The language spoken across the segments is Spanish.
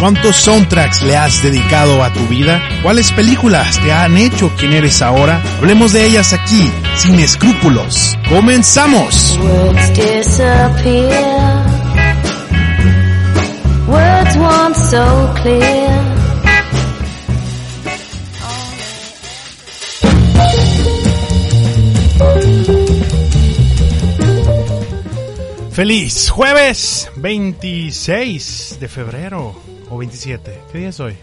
¿Cuántos soundtracks le has dedicado a tu vida? ¿Cuáles películas te han hecho quien eres ahora? Hablemos de ellas aquí, sin escrúpulos. ¡Comenzamos! Words disappear. Words once so clear. Feliz jueves 26 de febrero o 27. ¿Qué día es hoy?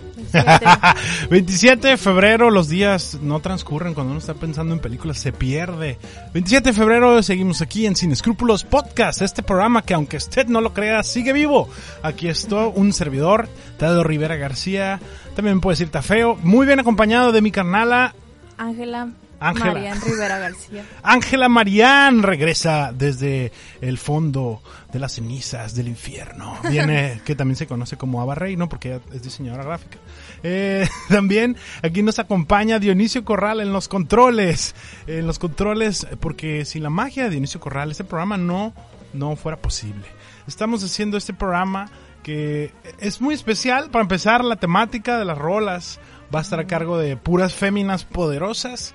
27 de febrero, los días no transcurren cuando uno está pensando en películas, se pierde. 27 de febrero seguimos aquí en Sin Escrúpulos Podcast, este programa que aunque usted no lo crea, sigue vivo. Aquí estoy, un servidor, Tado Rivera García, también puede decir Tafeo, muy bien acompañado de mi carnala Ángela Ángela. Marian Rivera García. Ángela Marián regresa desde el fondo de las cenizas del infierno. Viene, que también se conoce como Ava Rey, ¿no? Porque es diseñadora gráfica. Eh, también aquí nos acompaña Dionisio Corral en los controles. En los controles, porque sin la magia de Dionisio Corral, este programa no, no fuera posible. Estamos haciendo este programa que es muy especial. Para empezar, la temática de las rolas va a estar a cargo de puras féminas poderosas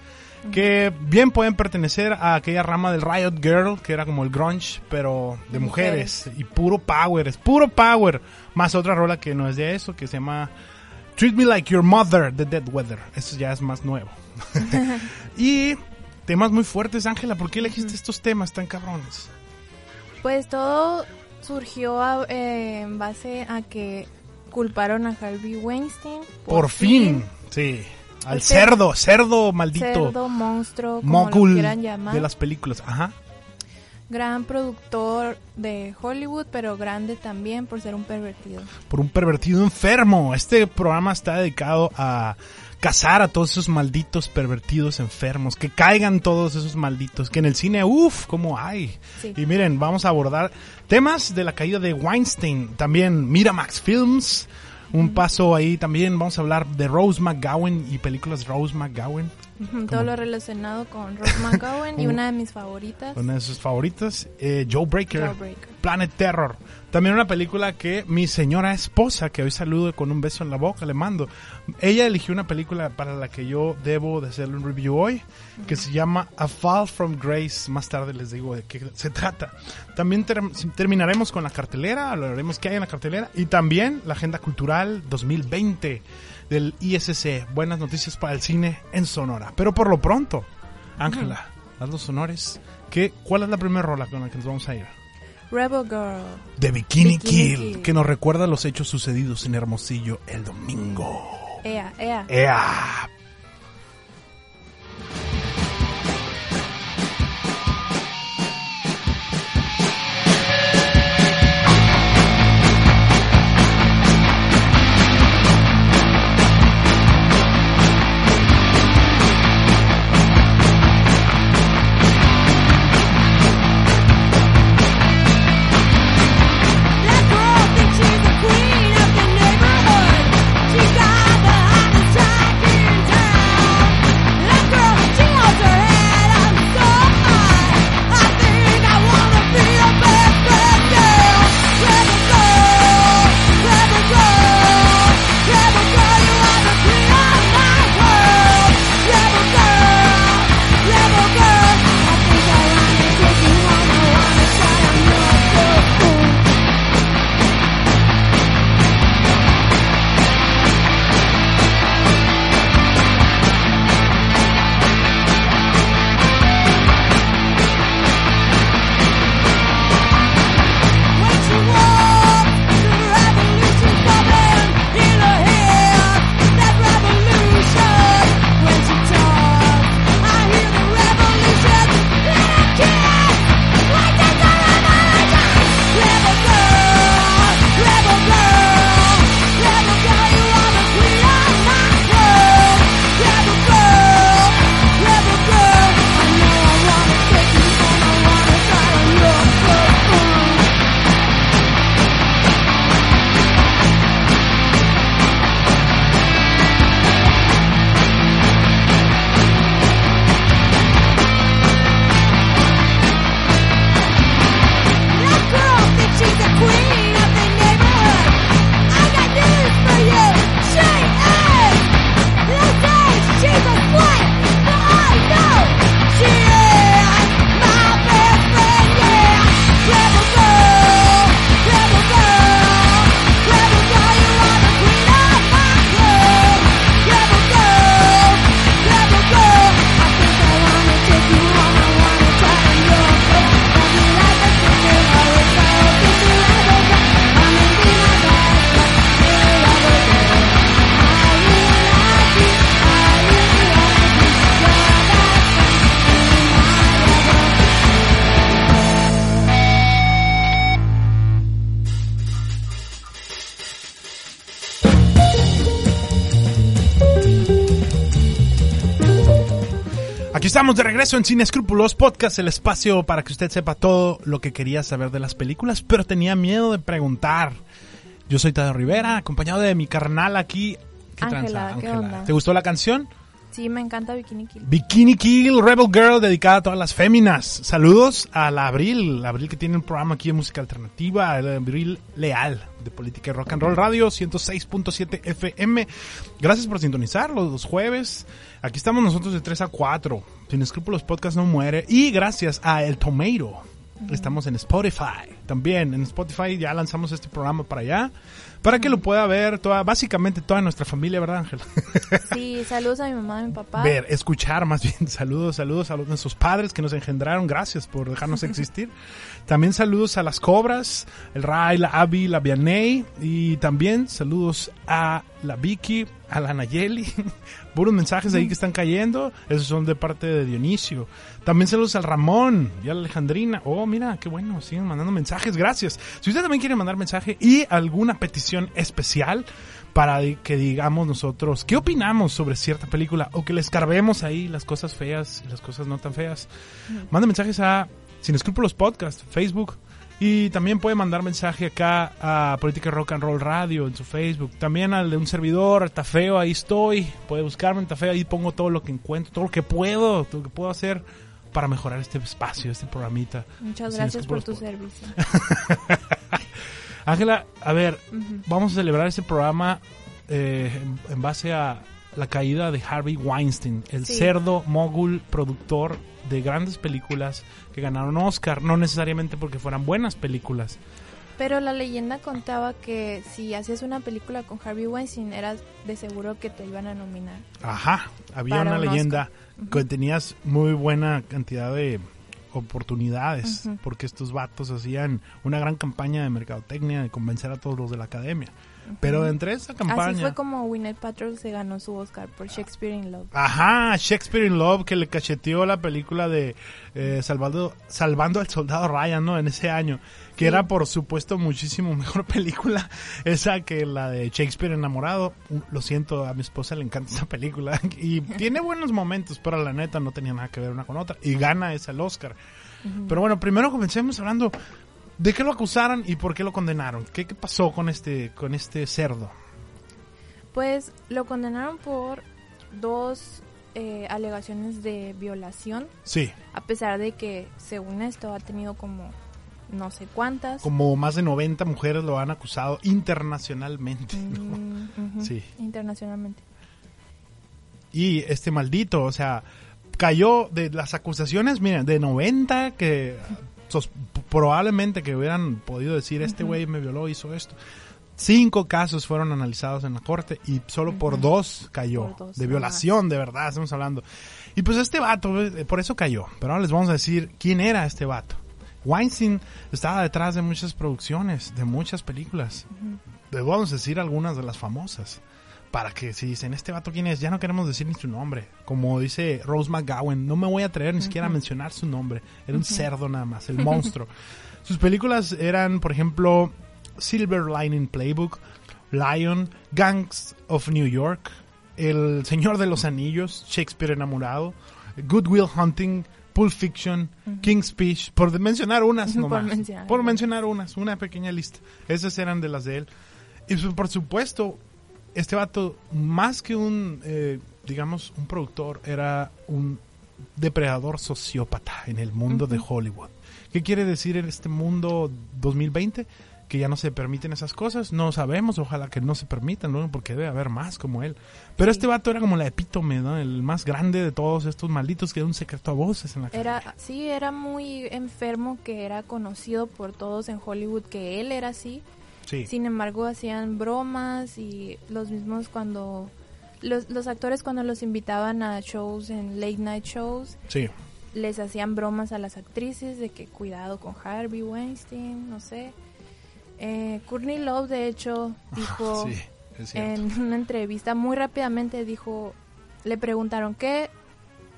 que bien pueden pertenecer a aquella rama del Riot Girl, que era como el grunge, pero de mujeres, y puro power, es puro power, más otra rola que no es de eso, que se llama Treat Me Like Your Mother, The Dead Weather, eso ya es más nuevo. y temas muy fuertes, Ángela, ¿por qué elegiste estos temas tan cabrones? Pues todo surgió a- eh, en base a que culparon a Harvey Weinstein. Por, fin, sí, al cerdo, cerdo maldito, Cerdo, monstruo, como lo quieran llamar. de las películas, ajá. Gran productor de Hollywood, pero grande también por ser un pervertido. por un pervertido enfermo. Este programa está dedicado a cazar a todos esos malditos pervertidos enfermos, que caigan todos esos malditos, que en el cine, uff, como hay. Sí. Y miren, vamos a abordar temas de la caída de Weinstein, también Miramax Films, un paso ahí también, vamos a hablar de Rose McGowan y películas de Rose McGowan, Todo lo relacionado con Rose McGowan y una de mis favoritas, una de sus favoritas, eh, Joe Breaker. Jawbreaker. Planet Terror. También una película que mi señora esposa, que hoy saludo con un beso en la boca, le mando. Ella eligió una película para la que yo debo de hacerle un review hoy, que se llama A Fall from Grace. Más tarde les digo de qué se trata. También ter- terminaremos con la cartelera, hablaremos qué hay en la cartelera y también la Agenda Cultural 2020 del ISC. Buenas noticias para el cine en Sonora. Pero por lo pronto, Ángela, haz los honores. ¿Qué, ¿Cuál es la primera rola con la que nos vamos a ir? Rebel Girl. de Bikini, Bikini Kill, Kill. que nos recuerda los hechos sucedidos en Hermosillo el domingo. Ea, ea. ¡Ea! Estamos de regreso en Sin Escrúpulos Podcast, el espacio para que usted sepa todo lo que quería saber de las películas, pero tenía miedo de preguntar. Yo soy Tadeo Rivera, acompañado de mi carnal aquí. ¿Qué Ángela, tranza, ¿qué Ángela? onda? ¿Te gustó la canción? Sí, me encanta Bikini Kill. Bikini Kill, Rebel Girl, dedicada a todas las féminas. Saludos a la Abril, la Abril que tiene un programa aquí de música alternativa, el Abril Leal, de Política y Rock and Roll Radio, 106.7 FM. Gracias por sintonizar los, los jueves. Aquí estamos nosotros de 3 a 4. Sin escrúpulos podcast no muere. Y gracias a El Tomato. Estamos en Spotify. También en Spotify ya lanzamos este programa para allá. Para que lo pueda ver toda, básicamente toda nuestra familia, ¿verdad, Ángela? Sí, saludos a mi mamá a mi papá. ver, escuchar más bien. Saludos, saludos a nuestros padres que nos engendraron. Gracias por dejarnos existir. También saludos a las cobras, el Ray, la Abby, la Vianey. Y también saludos a la Vicky, a la Nayeli. Puros mensajes ahí que están cayendo. Esos son de parte de Dionisio. También saludos al Ramón y a la Alejandrina. Oh, mira, qué bueno. Siguen mandando mensajes. Gracias. Si usted también quiere mandar mensaje y alguna petición especial para que digamos nosotros qué opinamos sobre cierta película o que le escarbemos ahí las cosas feas y las cosas no tan feas. Manda mensajes a Sin Escrúpulos Podcast, Facebook. Y también puede mandar mensaje acá a Política Rock and Roll Radio en su Facebook. También al de un servidor, Tafeo, ahí estoy. Puede buscarme en Tafeo, ahí pongo todo lo que encuentro, todo lo que puedo, todo lo que puedo hacer para mejorar este espacio, este programita. Muchas gracias por tu servicio. Ángela, a ver, vamos a celebrar este programa eh, en, en base a la caída de Harvey Weinstein, el Sí. cerdo mogul productor de grandes películas que ganaron Oscar, no necesariamente porque fueran buenas películas. Pero la leyenda contaba que si hacías una película con Harvey Weinstein, eras de seguro que te iban a nominar. Ajá, había una un leyenda que tenías muy buena cantidad de oportunidades porque estos vatos hacían una gran campaña de mercadotecnia de convencer a todos los de la academia. Pero entre esa campaña Así fue como Gwyneth Paltrow se ganó su Oscar por Shakespeare in Love. Ajá, Shakespeare in Love que le cacheteó la película de eh, Salvando, Salvando al Soldado Ryan, ¿no? En ese año. Que Sí. era, por supuesto, muchísimo mejor película esa que la de Shakespeare enamorado. Uh, Lo siento, a mi esposa le encanta esa película. Y tiene buenos momentos, pero la neta no tenía nada que ver una con otra. Y gana ese el Oscar. Pero bueno, primero comencemos hablando de qué lo acusaron y por qué lo condenaron. ¿Qué, qué pasó con este, con este cerdo? Pues lo condenaron por dos eh, alegaciones de violación, Sí, a pesar de que, según esto, ha tenido como no sé cuántas. como más de 90 mujeres lo han acusado internacionalmente. ¿no? Mm, Sí. Internacionalmente. Y este maldito, o sea, cayó de las acusaciones, miren, de 90 que sos- probablemente que hubieran podido decir, este güey me violó, hizo esto. Cinco casos fueron analizados en la corte y solo por Ujú. dos cayó. Por dos de violación, de verdad, estamos hablando. Y pues este vato, eh, por eso cayó. Pero ahora les vamos a decir quién era este vato. Weinstein estaba detrás de muchas producciones, de muchas películas. Les vamos a decir algunas de las famosas. Para que si dicen, este vato quién es, ya no queremos decir ni su nombre. Como dice Rose McGowan, no me voy a atrever ni siquiera a mencionar su nombre. Era un cerdo nada más, el monstruo. Sus películas eran, por ejemplo, Silver Lining Playbook, Lion, Gangs of New York, El Señor de los Anillos, Shakespeare enamorado, Good Will Hunting, Pulp Fiction, King's Speech, por mencionar unas Por nomás. mencionar por mencionar unas, una pequeña lista. Esas eran de las de él. Y por supuesto, este vato, más que un, eh, digamos, un productor, era un depredador sociópata en el mundo de Hollywood. ¿Qué quiere decir en este mundo 2020? Que ya no se permiten esas cosas. No sabemos, ojalá que no se permitan, ¿no? Porque debe haber más como él. Pero Sí. este vato era como la epítome, ¿no? El más grande de todos estos malditos que era un secreto a voces en la. Era, sí, era muy enfermo que era conocido por todos en Hollywood que él era así. Sí. Sin embargo, hacían bromas y los mismos cuando los, los actores cuando los invitaban a shows en late night shows Sí. les hacían bromas a las actrices de que cuidado con Harvey Weinstein, no sé. Eh, Courtney Love de hecho dijo Sí, en una entrevista muy rápidamente dijo le preguntaron qué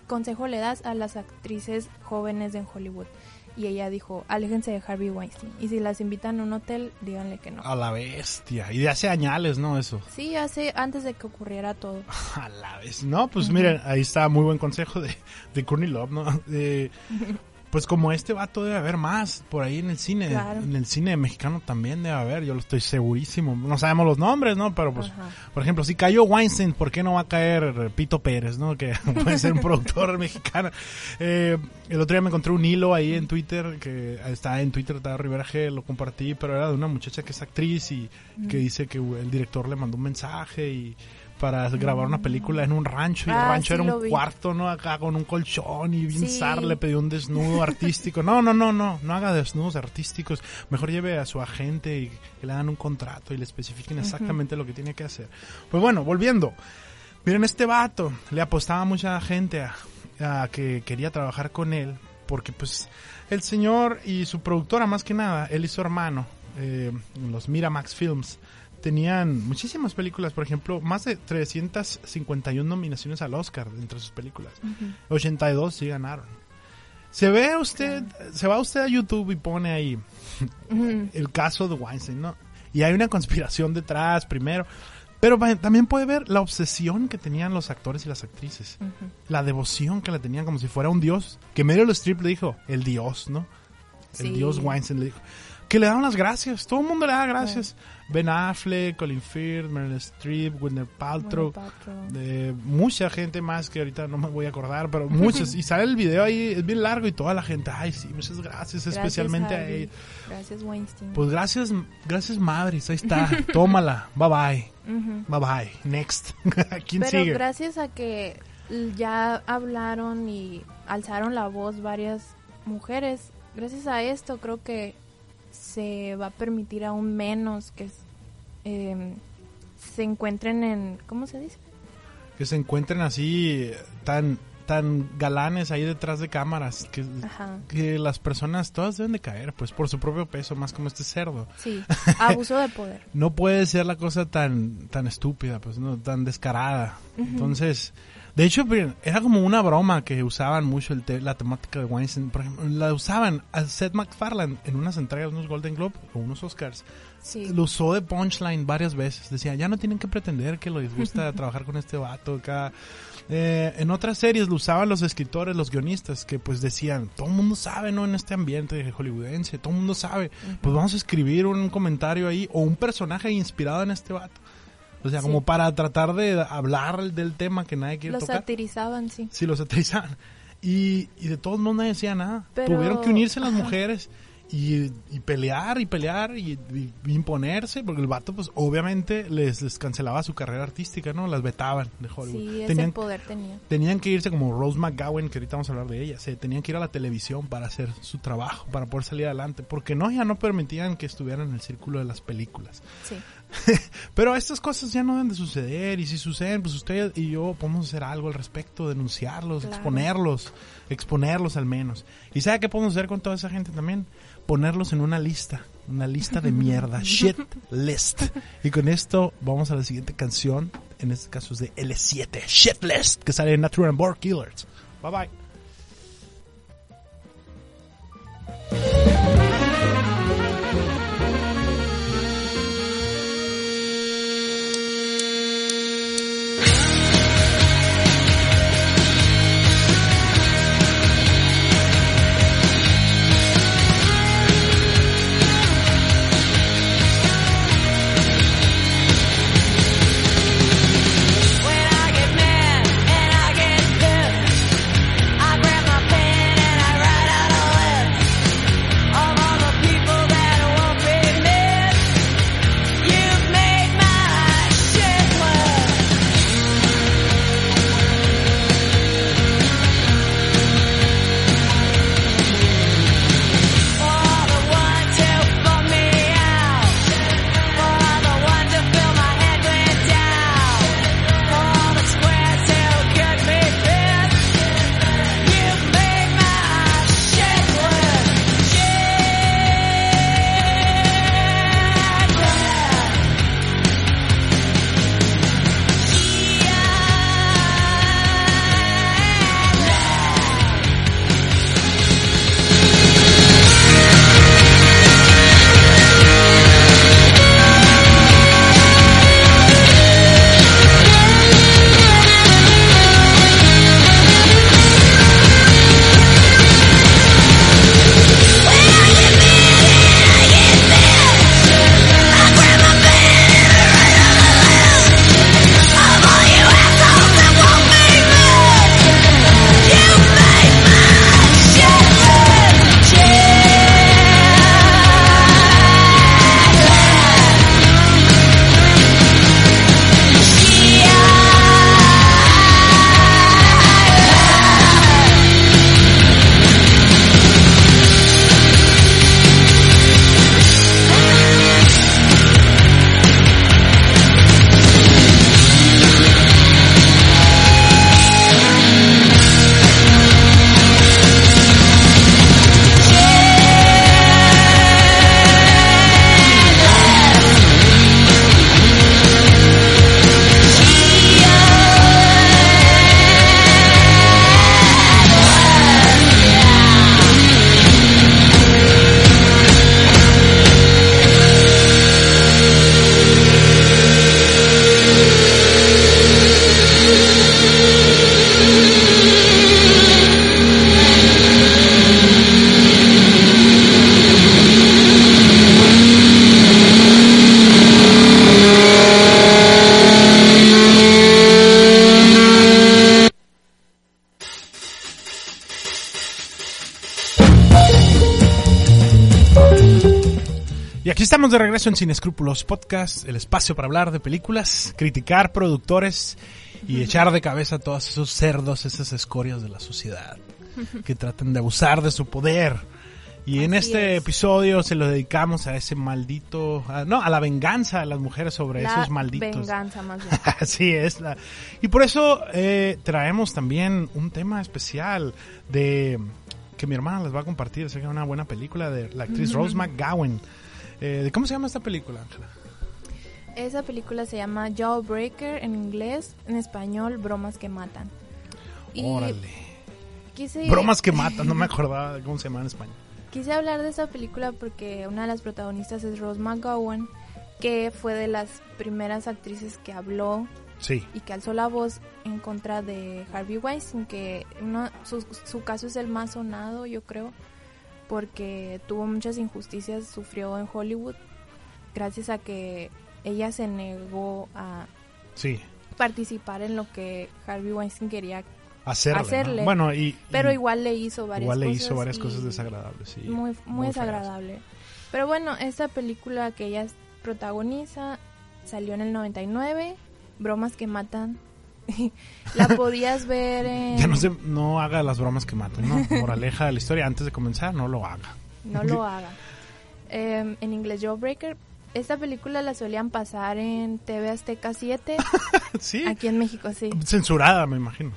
consejo le das a las actrices jóvenes en Hollywood y ella dijo, aléjense de Harvey Weinstein. Y si las invitan a un hotel, díganle que no. A la bestia. Y de hace añales, ¿no? Eso. Sí, hace, antes de que ocurriera todo. A la vez. No, pues miren, ahí está muy buen consejo de, de Courtney Love, ¿no? De- pues como este vato debe haber más por ahí en el cine. Claro. En el cine mexicano también debe haber, yo lo estoy segurísimo. No sabemos los nombres, ¿no? Pero pues, Ajá. por ejemplo, si cayó Weinstein, ¿por qué no va a caer Pito Pérez, ¿no? Que puede ser un productor mexicano. Eh, el otro día me encontré un hilo ahí en Twitter, que está en Twitter, estaba Rivera G, lo compartí, pero era de una muchacha que es actriz y que dice que el director le mandó un mensaje y para grabar una película en un rancho y el Ah, rancho sí era un cuarto, ¿no? Acá con un colchón y Sí. zar le pidió un desnudo artístico. No, no, no, no, no haga desnudos artísticos. Mejor lleve a su agente y que le hagan un contrato y le especifiquen exactamente lo que tiene que hacer. Pues bueno, volviendo. Miren, este vato le apostaba mucha gente a, a que quería trabajar con él porque pues el señor y su productora más que nada, él y su hermano, eh, los Miramax Films, tenían muchísimas películas, por ejemplo, más de 351 nominaciones al Oscar entre sus películas. 82 sí ganaron. Se ve usted, se va usted a YouTube y pone ahí el caso de Weinstein, ¿no? Y hay una conspiración detrás primero, pero también puede ver la obsesión que tenían los actores y las actrices, la devoción que la tenían como si fuera un dios, que Meryl Streep le dijo, el dios, ¿no? El Sí. dios Weinstein le dijo. Que le daban las gracias, todo el mundo le da gracias. Ben Affleck, Colin Firth, Meryl Streep, Gwyneth Paltrow, Paltrow. de mucha gente más que ahorita no me voy a acordar, pero muchos. y sale el video ahí, es bien largo y toda la gente, ay, sí, muchas gracias, Gracias, especialmente a ella. Gracias, Weinstein. Pues gracias, gracias madres, ahí está, tómala, bye bye, bye bye, next. ¿Quién Pero sigue? gracias a que ya hablaron y alzaron la voz varias mujeres, gracias a esto creo que se va a permitir aún menos que em, se encuentren en, ¿cómo se dice? Que se encuentren así tan tan galanes ahí detrás de cámaras que las personas todas deben de caer pues por su propio peso más como este cerdo Sí, abuso de poder. no puede ser la cosa tan tan estúpida pues no tan descarada entonces de hecho era como una broma que usaban mucho el te- la temática de Weinstein por ejemplo la usaban a Seth MacFarlane en unas entregas unos Golden Globe o unos Oscars Sí. lo usó de punchline varias veces. Decía, ya no tienen que pretender que les gusta trabajar con este vato acá. Eh, en otras series lo usaban los escritores, los guionistas, que pues decían, todo el mundo sabe, ¿no? En este ambiente hollywoodense, todo el mundo sabe. Pues vamos a escribir un comentario ahí o un personaje inspirado en este vato. O sea, Sí. como para tratar de hablar del tema que nadie quiere Lo tocar. satirizaban, sí. Sí, los satirizaban. Y, y de todos modos nadie decía nada. Pero- Tuvieron que unirse las ajá. mujeres y, y pelear y pelear y, y imponerse, porque el vato, pues obviamente les, les cancelaba su carrera artística, ¿no? Las vetaban de Hollywood. Sí, ese tenían, poder tenía. tenían que irse como Rose McGowan, que ahorita vamos a hablar de ella, se tenían que ir a la televisión para hacer su trabajo, para poder salir adelante, porque no, ya no permitían que estuvieran en el círculo de las películas. Sí. Pero estas cosas ya no deben de suceder y si suceden, pues usted y yo podemos hacer algo al respecto, denunciarlos, Claro. exponerlos, exponerlos al menos. ¿Y sabe qué podemos hacer con toda esa gente también? Ponerlos en una lista, una lista de mierda, shit list. Y con esto vamos a la siguiente canción, en este caso es de L7, shit list, que sale en Natural Born Killers. Bye bye. De regreso en Sin Escrúpulos Podcast, el espacio para hablar de películas, criticar productores y echar de cabeza a todos esos cerdos, esas escorias de la sociedad que tratan de abusar de su poder. Y en este es. episodio se lo dedicamos a ese maldito, a- no, a la venganza de las mujeres sobre La esos malditos. venganza más bien. Así es. La... Y por eso eh, traemos también un tema especial de que mi hermana les va a compartir. Sé que es una buena película de la actriz Rose McGowan. Eh, ¿de ¿Cómo se llama esta película, Ángela? Esa película se llama Jawbreaker en inglés, en español, Bromas que matan. Órale. quise, Bromas que matan, no me acordaba de cómo se llama en español. quise hablar de esa película porque una de las protagonistas es Rose McGowan, que fue de las primeras actrices que habló Sí, y que alzó la voz en contra de Harvey Weinstein, que uno, su, su caso es el más sonado, yo creo, porque tuvo muchas injusticias, sufrió en Hollywood, gracias a que ella se negó a sí. participar en lo que Harvey Weinstein quería, Hacerle. ¿no? Hacerle. Bueno, y, pero y igual le hizo varias igual le cosas. hizo varias cosas desagradables. Sí, Muy, muy, muy feas. desagradable. Pero bueno, esta película que ella protagoniza salió en el 99, Bromas que matan. la podías ver en... Ya no, se, no haga las bromas que matan, ¿no? Moraleja de la historia, antes de comenzar, no lo haga. No lo haga. Eh, en inglés, Jawbreaker. Esta película la solían pasar en TV Azteca 7, sí, aquí en México, sí. censurada, me imagino.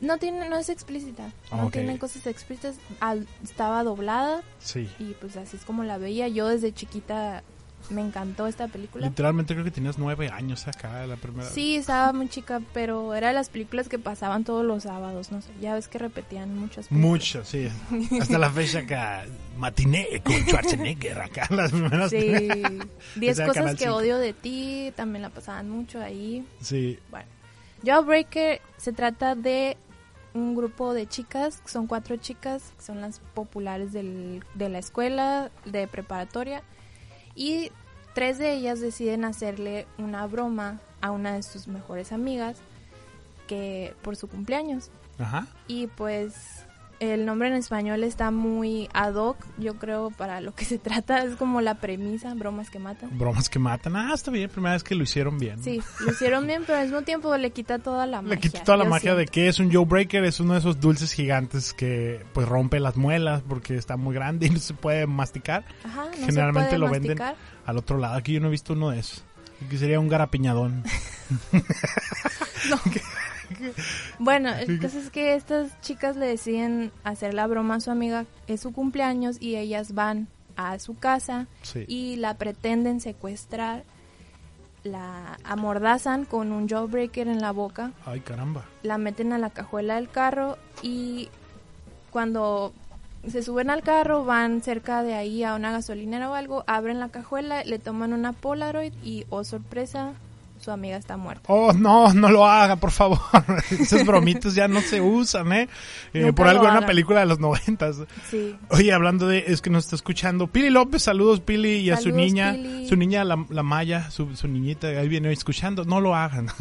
No tiene, no es explícita, no Ok. tiene cosas explícitas. Al- estaba doblada Sí. y pues así es como la veía. Yo desde chiquita me encantó esta película. Literalmente creo que tenías nueve años acá la primera. Sí, estaba muy chica, pero era de las películas que pasaban todos los sábados, no sé. Ya ves que repetían muchas películas. Mucho, sí. Hasta la fecha acá, matiné con Schwarzenegger acá, las primeras. Sí, Diez cosas que 5. odio de ti, también la pasaban mucho ahí. Sí, Bueno, Jawbreaker se trata de un grupo de chicas, son cuatro chicas, son las populares del- de la escuela, de preparatoria, y tres de ellas deciden hacerle una broma a una de sus mejores amigas que por su cumpleaños. ajá. Y pues el nombre en español está muy ad hoc, yo creo, para lo que se trata, es como la premisa, bromas que matan. Bromas que matan. Ah, está bien, primera vez que lo hicieron bien. Sí, lo hicieron bien, pero al mismo tiempo le quita toda la magia. Le quita toda la magia de que es un Joe Breaker, es uno de esos dulces gigantes que pues rompe las muelas porque está muy grande y no se puede masticar. Ajá, no Generalmente se puede lo venden al otro lado. Aquí yo no he visto uno de esos. Aquí sería un garapiñadón. Bueno, el caso es que estas chicas le deciden hacer la broma a su amiga, es su cumpleaños y ellas van a su casa Sí. y la pretenden secuestrar, la amordazan con un jawbreaker en la boca, Ay, caramba. la meten a la cajuela del carro y cuando se suben al carro van cerca de ahí a una gasolinera o algo, abren la cajuela, le toman una Polaroid y, oh sorpresa, su amiga está muerta. Oh, no, no lo haga, por favor. Esos bromitos ya no se usan, ¿eh? Eh, por algo era una película de los noventas. Sí. Oye, hablando de, es que nos está escuchando Pili López, saludos Pili y a su niña, Pili. su niña la, la Maya, su, su niñita, ahí viene escuchando, no lo hagan.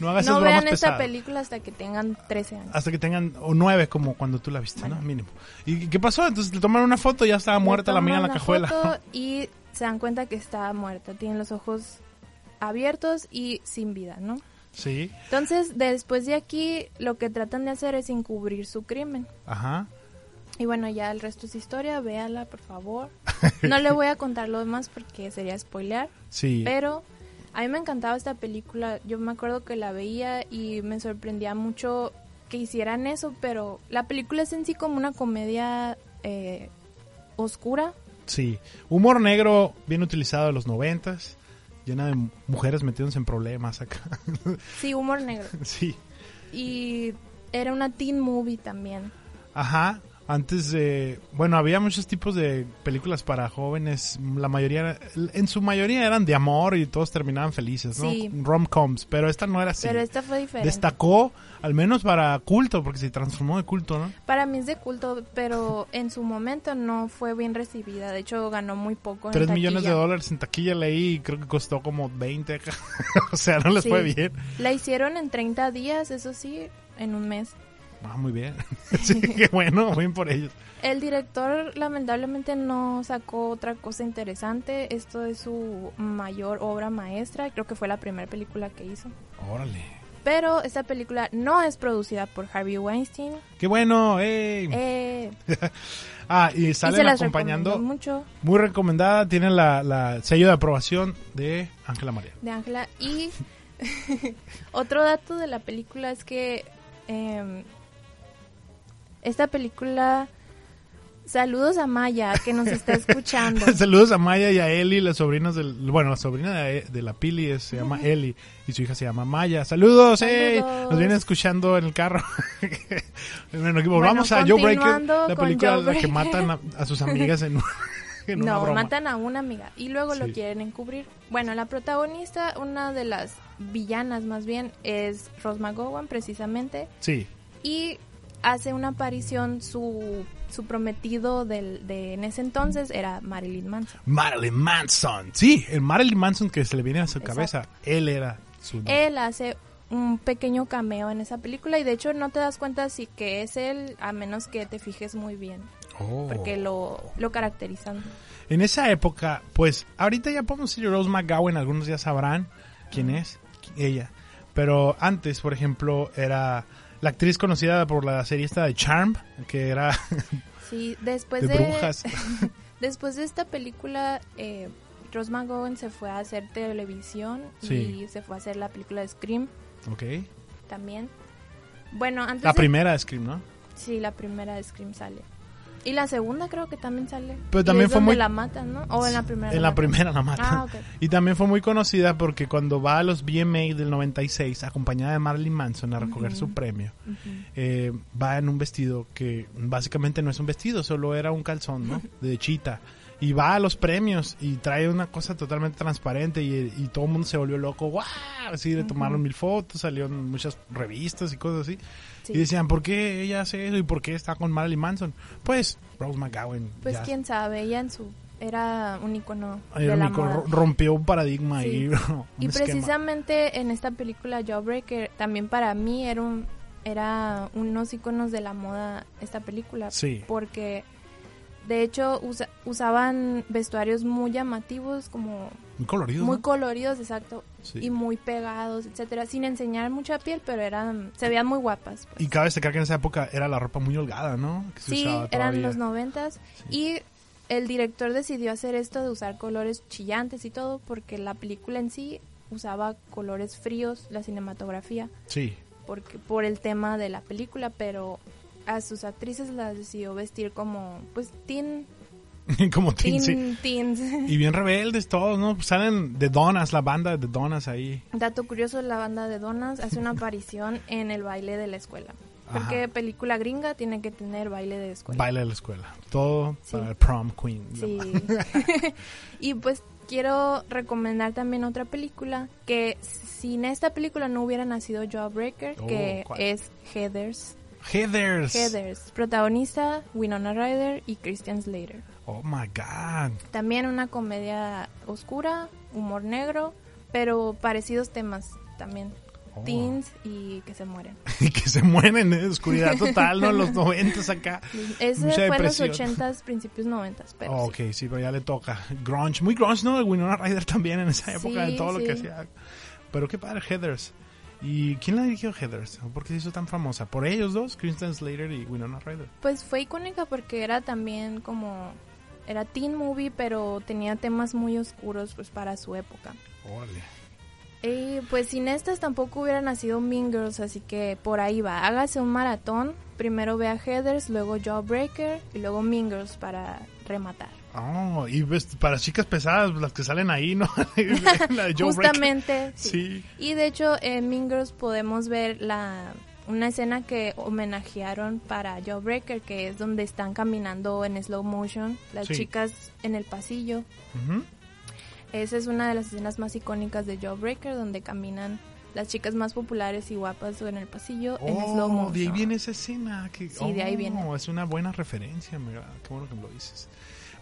no hagan esas No vean esta película hasta que tengan 13 años. Hasta que tengan, o nueve como cuando tú la viste, ¿no? Mínimo. ¿Y qué pasó? Entonces le tomaron una foto y ya estaba muerta la amiga en la cajuela. y se dan cuenta que está muerta. Tienen los ojos abiertos y sin vida, ¿no? sí, Entonces, después de aquí, lo que tratan de hacer es encubrir su crimen. ajá. Y bueno, ya el resto es historia, véala, por favor. No le voy a contar lo demás porque sería spoilear, Sí. pero a mí me encantaba esta película. Yo me acuerdo que la veía y me sorprendía mucho que hicieran eso, pero la película es en sí como una comedia eh, oscura. Sí, humor negro bien utilizado de los noventas, llena de mujeres metiéndose en problemas acá. Sí, humor negro. sí, Y era una teen movie también. ajá. Antes de, bueno, había muchos tipos de películas para jóvenes, la mayoría, en su mayoría eran de amor y todos terminaban felices, ¿no? Sí. Rom-coms, pero esta no era así. Pero esta fue diferente. Destacó, al menos para culto, porque se transformó de culto, ¿no? Para mí es de culto, pero en su momento no fue bien recibida. De hecho, ganó muy poco. Tres millones de dólares en taquilla leí y creo que costó como 20 acá. o sea, no les Sí. fue bien. La hicieron en 30 días, eso sí, en un mes. Ah, muy bien. sí, qué bueno, bien por ellos. El director lamentablemente no sacó otra cosa interesante. Esto es su mayor obra maestra. Creo que fue la primera película que hizo. Órale. Pero esta película no es producida por Harvey Weinstein. Qué bueno, ¡ey! Eh, ah, y salen acompañando. mucho Muy recomendada, tiene la, la sello de aprobación de Ángela María. de Ángela. Y otro dato de la película es que em, esta película... Saludos a Maya, que nos está escuchando. Saludos a Maya y a Eli, las sobrinas del... Bueno, la sobrina de, de la Pili es- se llama Eli y su hija se llama Maya. ¡Saludos! ¡ey! Saludos. Nos vienen escuchando en el carro. bueno, volvamos a Joe Breaker, la película la que matan a, a sus amigas en, en una No, broma. matan a una amiga y luego Sí. lo quieren encubrir. Bueno, la protagonista, una de las villanas más bien, es Rose McGowan precisamente Sí, y hace una aparición su, su prometido del, de en ese entonces era Marilyn Manson. Marilyn Manson. Sí, el Marilyn Manson que se le viene a su Exacto. cabeza, él era su... Él hace un pequeño cameo en esa película y de hecho no te das cuenta si que es él a menos que te fijes muy bien Oh. porque lo, lo caracterizan. En esa época, pues ahorita ya podemos decir Rose McGowan, algunos ya sabrán quién es ella. Pero antes, por ejemplo, era la actriz conocida por la serie esta de Charm, que era Sí, después de de, brujas. Después de esta película, eh, Rose McGowan se fue a hacer televisión Sí. y se fue a hacer la película de Scream ok. también. Bueno, antes La de- primera de Scream, ¿no? Sí, la primera de Scream sale. Y la segunda creo que también sale. Pero también fue muy- la matan, ¿no? O en la primera. En la primera la matan. Ah, ok. Y también fue muy conocida porque cuando va a los BMA del 96, acompañada de Marilyn Manson a recoger su premio, eh, va en un vestido que básicamente no es un vestido, solo era un calzón, ¿no? De chita. Y va a los premios y trae una cosa totalmente transparente y, y todo el mundo se volvió loco, ¡guau! Así de tomaron mil fotos, salieron muchas revistas y cosas así. Sí. Y decían, ¿por qué ella hace eso y por qué está con Marilyn Manson? Pues Rose McGowan. Pues ya quién sabe, ella en su era un icono de era la único, moda. ro- rompió un paradigma Sí. y un Y precisamente en esta película Jawbreaker también para mí era un era unos iconos de la moda esta película Sí. porque de hecho usa- usaban vestuarios muy llamativos como Muy colorido. muy ¿no? coloridos exacto Sí. y muy pegados etcétera sin enseñar mucha piel pero eran se veían muy guapas pues. Y cabe destacar que en esa época era la ropa muy holgada, ¿no? Que se sí usaba eran los noventas y el director decidió hacer esto de usar colores chillantes y todo porque la película en sí usaba colores fríos la cinematografía Sí. porque por el tema de la película, pero a sus actrices las decidió vestir como pues teen, Como teen, teen sí. teens. Y bien rebeldes todos, ¿no? Pues Salen de Donas, la banda de Donas ahí. Dato curioso, la banda de Donas hace una aparición en el baile de la escuela. Porque Ajá. película gringa tiene que tener baile de escuela. Baile de la escuela. Todo Sí. para el prom queen. Sí. y pues quiero recomendar también otra película que sin esta película no hubiera nacido Jawbreaker, Oh, que ¿cuál? es Heathers. Heathers. Heathers, protagonista Winona Ryder y Christian Slater. Oh my God. También una comedia oscura, humor negro, pero parecidos temas también. Oh. Teens y que se mueren. Y que se mueren de oscuridad total, ¿no? Los noventas acá. Ese Mucha fue en los ochentas, principios noventas, pero Oh, sí. ok, sí, pero ya le toca. Grunge, muy grunge, ¿no? Winona Ryder también en esa época de Sí, todo lo que sí. hacía. Pero qué padre, Heathers. ¿Y quién la dirigió Heathers? ¿Por qué se hizo tan famosa? ¿Por ellos dos? Kristen Slater y Winona Ryder. Pues fue icónica porque era también como era teen movie, pero tenía temas muy oscuros pues para su época. Órale. Y pues sin estas tampoco hubiera nacido Mean Girls, así que por ahí va. Hágase un maratón. Primero vea Heathers, luego Jawbreaker y luego Mean Girls para rematar. Oh, y ves, para chicas pesadas, las que salen ahí, ¿no? la de. Justamente. sí. Sí. Y de hecho en Mean Girls podemos ver la una escena que homenajearon para Jawbreaker, que es donde están caminando en slow motion las Sí. chicas en el pasillo. Esa es una de las escenas más icónicas de Jawbreaker, donde caminan las chicas más populares y guapas en el pasillo en slow Oh, motion. de ahí viene esa escena. Que, Sí, de ahí oh, viene. Es una buena referencia, mira, qué bueno que me lo dices.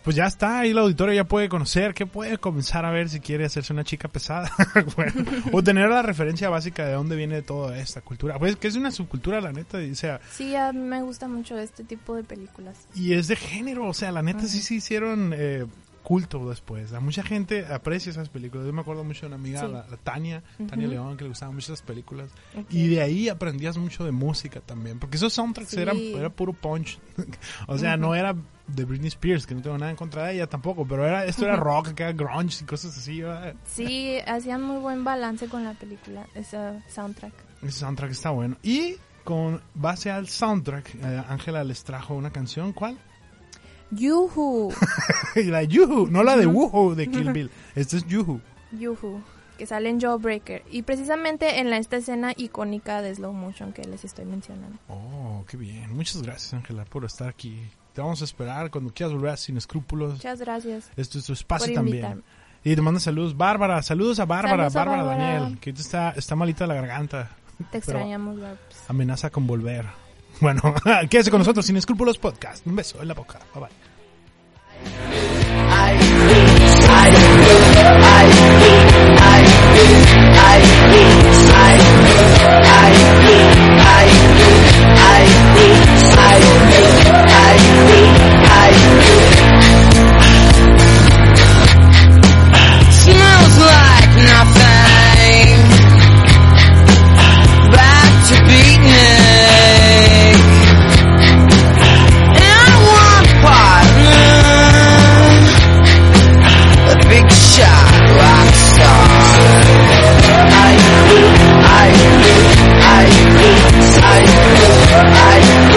Pues ya está, ahí el auditorio ya puede conocer, que puede comenzar a ver si quiere hacerse una chica pesada, Bueno, o tener la referencia básica de dónde viene toda esta cultura, pues que es una subcultura, la neta, o sea, Sí, a mí me gusta mucho este tipo de películas. y es de género, o sea, la neta sí se hicieron eh, culto después, a mucha gente aprecia esas películas, yo me acuerdo mucho de una amiga, Sí. la, la Tania, Tania Ujú. León, que le gustaban mucho esas películas, Ok. y de ahí aprendías mucho de música también, porque esos soundtracks Sí. eran era puro punch. o sea, no era de Britney Spears, que no tengo nada en contra de ella tampoco, pero era esto era rock, que era grunge y cosas así. ¿verdad? Sí, hacían muy buen balance con la película, esa soundtrack. Ese soundtrack está bueno. Y con base al soundtrack, eh, Ángela les trajo una canción, ¿cuál? Yuhu, la Yuhu, no la de Woohoo de Kill Bill. Esta es Yuhu. Yuhu, que sale en Jawbreaker. Y precisamente en la, esta escena icónica de slow motion que les estoy mencionando. Oh, qué bien. Muchas gracias, Ángela, por estar aquí. Te vamos a esperar cuando quieras volver Sin Escrúpulos. Muchas gracias. Esto es tu espacio también. Y te mando saludos, Bárbara. Saludos a Bárbara, Saludos a Bárbara, Bárbara. Daniel, que está, está malita la garganta. Te extrañamos, Barbs. amenaza con volver. Bueno, quédese con nosotros, Sin Escrúpulos Podcast. Un beso en la boca. Bye bye. I, do, I, do, I, do, I, do, I, do, I do, I do, I do, I do.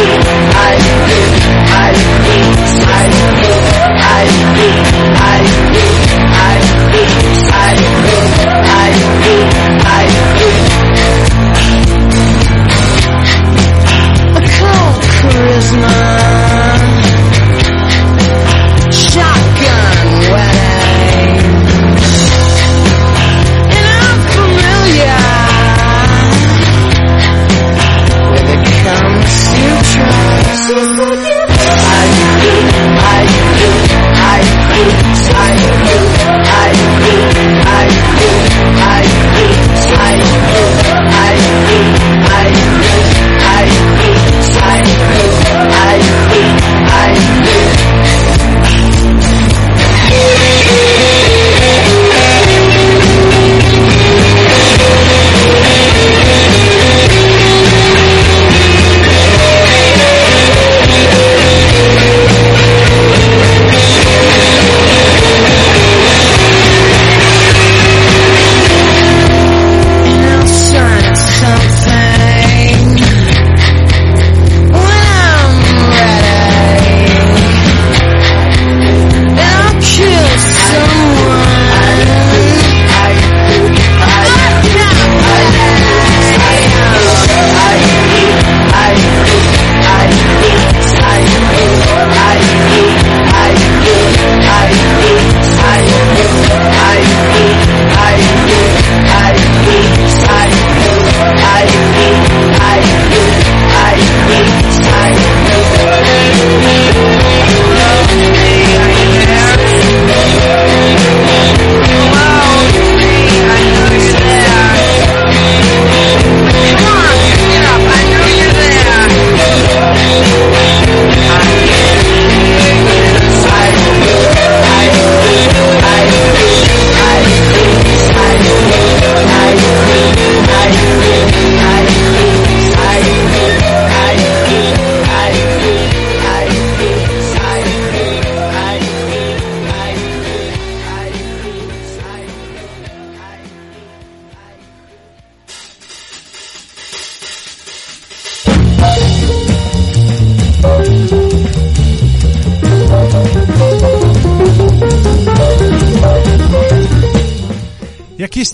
I,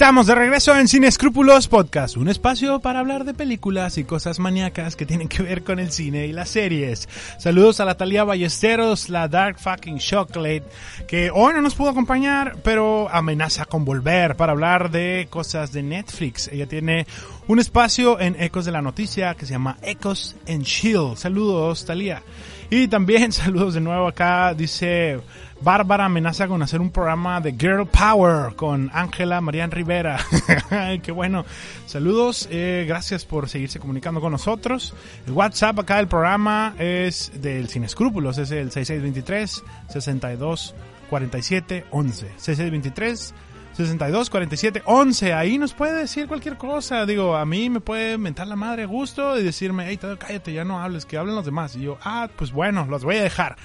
estamos de regreso en Sin Escrúpulos Podcast, un espacio para hablar de películas y cosas maníacas que tienen que ver con el cine y las series. Saludos a la Talía Ballesteros, la Dark Fucking Chocolate, que hoy no nos pudo acompañar, pero amenaza con volver para hablar de cosas de Netflix. Ella tiene un espacio en Ecos de la Noticia que se llama Ecos en Chill. Saludos, Talía. Y también saludos de nuevo acá, dice Bárbara amenaza con hacer un programa de Girl Power con Ángela Marian Rivera. Qué bueno. Saludos, eh, gracias por seguirse comunicando con nosotros. El WhatsApp acá del programa es del Sin Escrúpulos, es el 6623 62 47 11. 6623 62 47 11. Ahí nos puede decir cualquier cosa. Digo, a mí me puede mentar la madre a gusto y decirme, hey, cállate, ya no hables, que hablen los demás. Y yo, ah, pues bueno, los voy a dejar.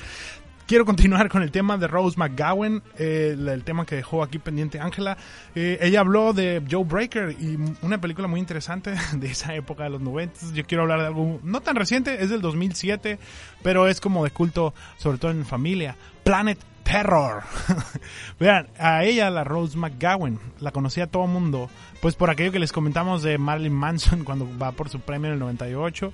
Quiero continuar con el tema de Rose McGowan, eh, el, tema que dejó aquí pendiente Ángela. Eh, ella habló de Joe Breaker y una película muy interesante de esa época de los 90. Yo quiero hablar de algo no tan reciente, es del 2007, pero es como de culto, sobre todo en familia. Planet Terror. Vean, a ella, la Rose McGowan, la conocía todo mundo, pues por aquello que les comentamos de Marilyn Manson cuando va por su premio en el 98.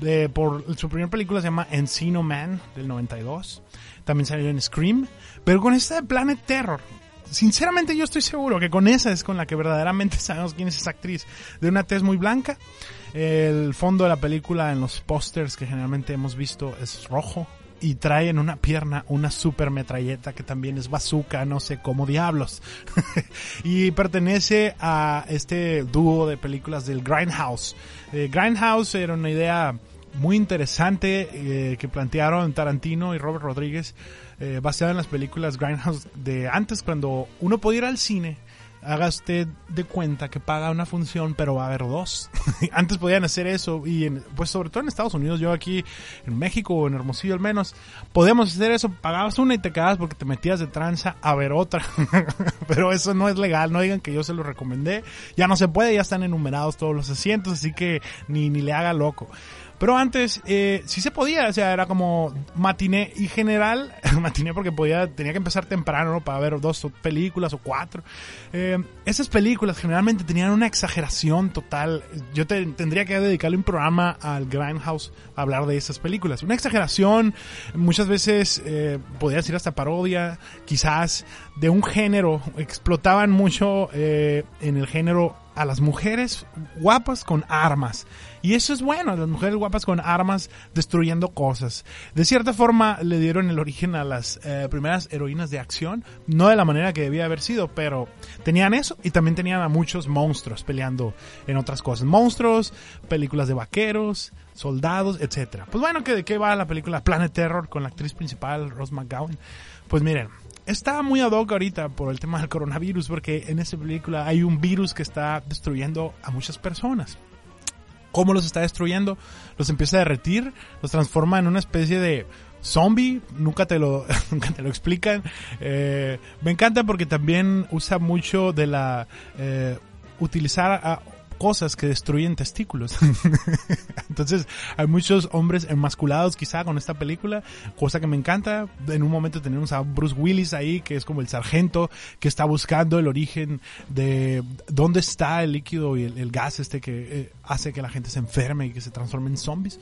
De, por su primera película se llama Encino Man del 92. También salió en Scream. Pero con esta de Planet Terror, sinceramente yo estoy seguro que con esa es con la que verdaderamente sabemos quién es esa actriz. De una tez muy blanca. El fondo de la película en los pósters que generalmente hemos visto es rojo. Y trae en una pierna una super metralleta que también es bazooka, no sé cómo diablos. y pertenece a este dúo de películas del Grindhouse. Eh, Grindhouse era una idea muy interesante eh, que plantearon Tarantino y Robert Rodríguez eh, basada en las películas Grindhouse de antes cuando uno podía ir al cine haga usted de cuenta que paga una función pero va a haber dos. Antes podían hacer eso y en- pues sobre todo en Estados Unidos yo aquí en México o en Hermosillo al menos podíamos hacer eso pagabas una y te quedabas porque te metías de tranza a ver otra. Pero eso no es legal no digan que yo se lo recomendé. Ya no se puede ya están enumerados todos los asientos así que ni, ni le haga loco pero antes eh, sí se podía, o sea, era como matiné y general, matiné porque podía, tenía que empezar temprano ¿no? para ver dos películas o cuatro. Eh, esas películas generalmente tenían una exageración total. Yo te- tendría que dedicarle un programa al Grindhouse a hablar de esas películas. Una exageración, muchas veces eh, podría decir hasta parodia, quizás de un género. Explotaban mucho eh, en el género a las mujeres guapas con armas. Y eso es bueno, las mujeres guapas con armas destruyendo cosas. De cierta forma le dieron el origen a las eh, primeras heroínas de acción, no de la manera que debía haber sido, pero tenían eso y también tenían a muchos monstruos peleando en otras cosas. Monstruos, películas de vaqueros, soldados, etcétera. Pues bueno, ¿que ¿de qué va la película Planet Terror con la actriz principal Rose McGowan? Pues miren, está muy ad hoc ahorita por el tema del coronavirus, porque en esta película hay un virus que está destruyendo a muchas personas. ¿Cómo los está destruyendo? Los empieza a derretir, los transforma en una especie de zombie, nunca te lo, nunca te lo explican. Eh, me encanta porque también usa mucho de la, eh, utilizar a cosas que destruyen testículos. Entonces, hay muchos hombres enmasculados quizá con esta película, cosa que me encanta. En un momento tenemos a Bruce Willis ahí, que es como el sargento que está buscando el origen de dónde está el líquido y el, el gas este que eh, hace que la gente se enferme y que se transforme en zombies.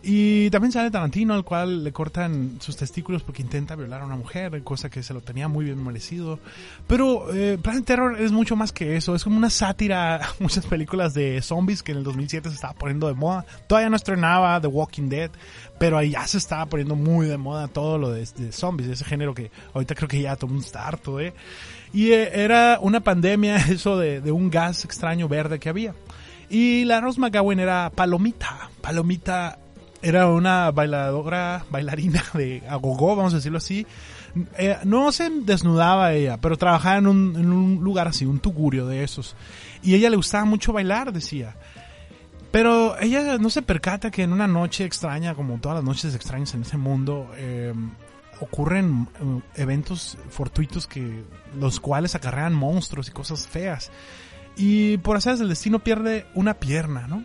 Y también sale Tarantino, al cual le cortan sus testículos porque intenta violar a una mujer, cosa que se lo tenía muy bien merecido. Pero eh, Planet Terror es mucho más que eso, es como una sátira muchas películas de zombies que en el 2007 se estaba poniendo de moda. Todavía no estrenaba The Walking Dead, pero ahí ya se estaba poniendo muy de moda todo lo de, de zombies, ese género que ahorita creo que ya todo mundo está harto, ¿eh? Y eh, era una pandemia eso de, de un gas extraño verde que había. Y la Rose McGowan era Palomita. Palomita era una bailadora, bailarina de agogó, vamos a decirlo así. Eh, no se desnudaba ella, pero trabajaba en un, un lugar así, un tugurio de esos. Y ella le gustaba mucho bailar, decía. Pero ella no se percata que en una noche extraña, como todas las noches extrañas en ese mundo, eh, ocurren eh, eventos fortuitos que los cuales acarrean monstruos y cosas feas. Y por hacer el destino pierde una pierna, ¿no?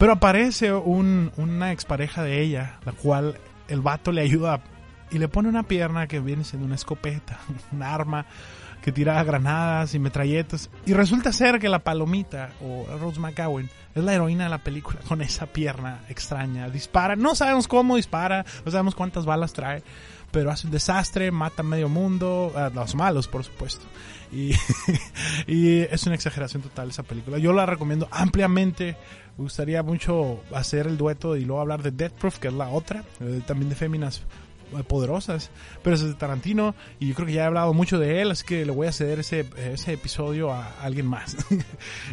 Pero aparece un, una expareja de ella, la cual el vato le ayuda y le pone una pierna que viene siendo una escopeta, un arma que tira granadas y metralletas. Y resulta ser que la palomita, o Rose McGowan, es la heroína de la película, con esa pierna extraña. Dispara, no sabemos cómo dispara, no sabemos cuántas balas trae, pero hace un desastre, mata a medio mundo, a los malos, por supuesto. Y, y es una exageración total esa película. Yo la recomiendo ampliamente. Me gustaría mucho hacer el dueto y luego hablar de Death Proof, que es la otra, eh, también de féminas poderosas, pero es de Tarantino y yo creo que ya he hablado mucho de él, así que le voy a ceder ese, ese episodio a alguien más.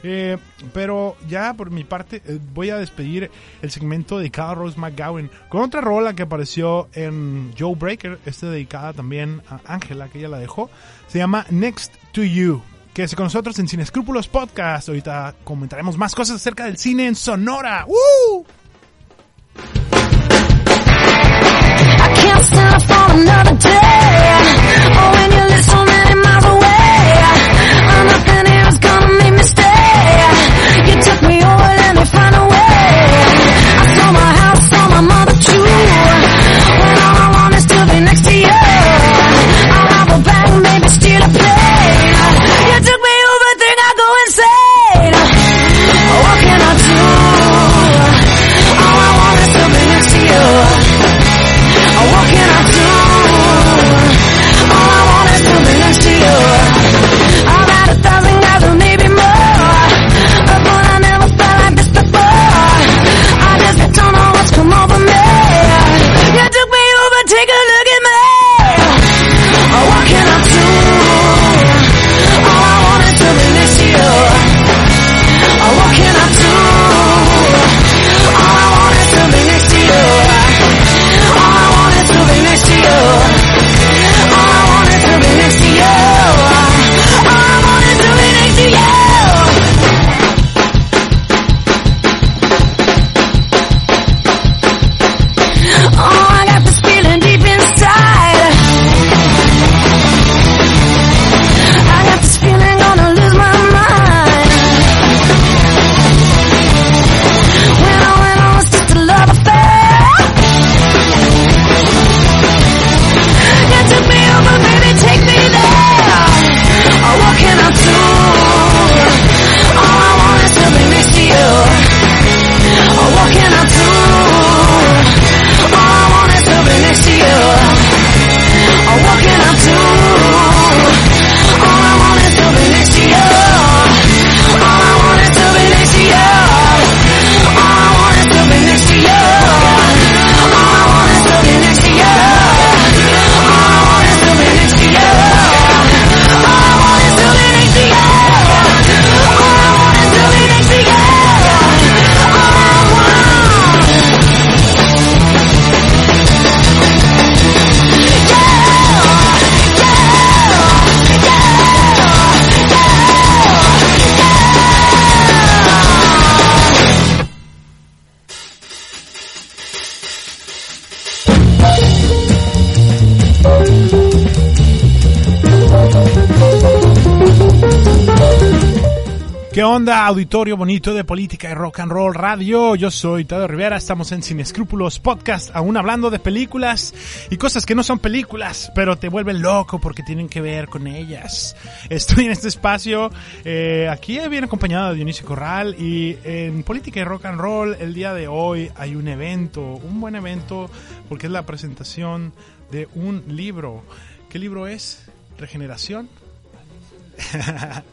Eh, pero ya por mi parte eh, voy a despedir el segmento dedicado a Rose McGowan con otra rola que apareció en Joe Breaker, este dedicada también a Ángela, que ella la dejó, se llama Next to You. Quédese con nosotros en Sin Escrúpulos Podcast. Ahorita comentaremos más cosas acerca del cine en Sonora. myself for another day. ¿Qué onda, auditorio bonito de política y rock and roll radio? Yo soy Tadeo Rivera, estamos en Sin Escrúpulos Podcast, aún hablando de películas y cosas que no son películas, pero te vuelven loco porque tienen que ver con ellas. Estoy en este espacio, eh, aquí bien acompañado de Dionisio Corral y en política y rock and roll el día de hoy hay un evento, un buen evento porque es la presentación de un libro. ¿Qué libro es? ¿Regeneración?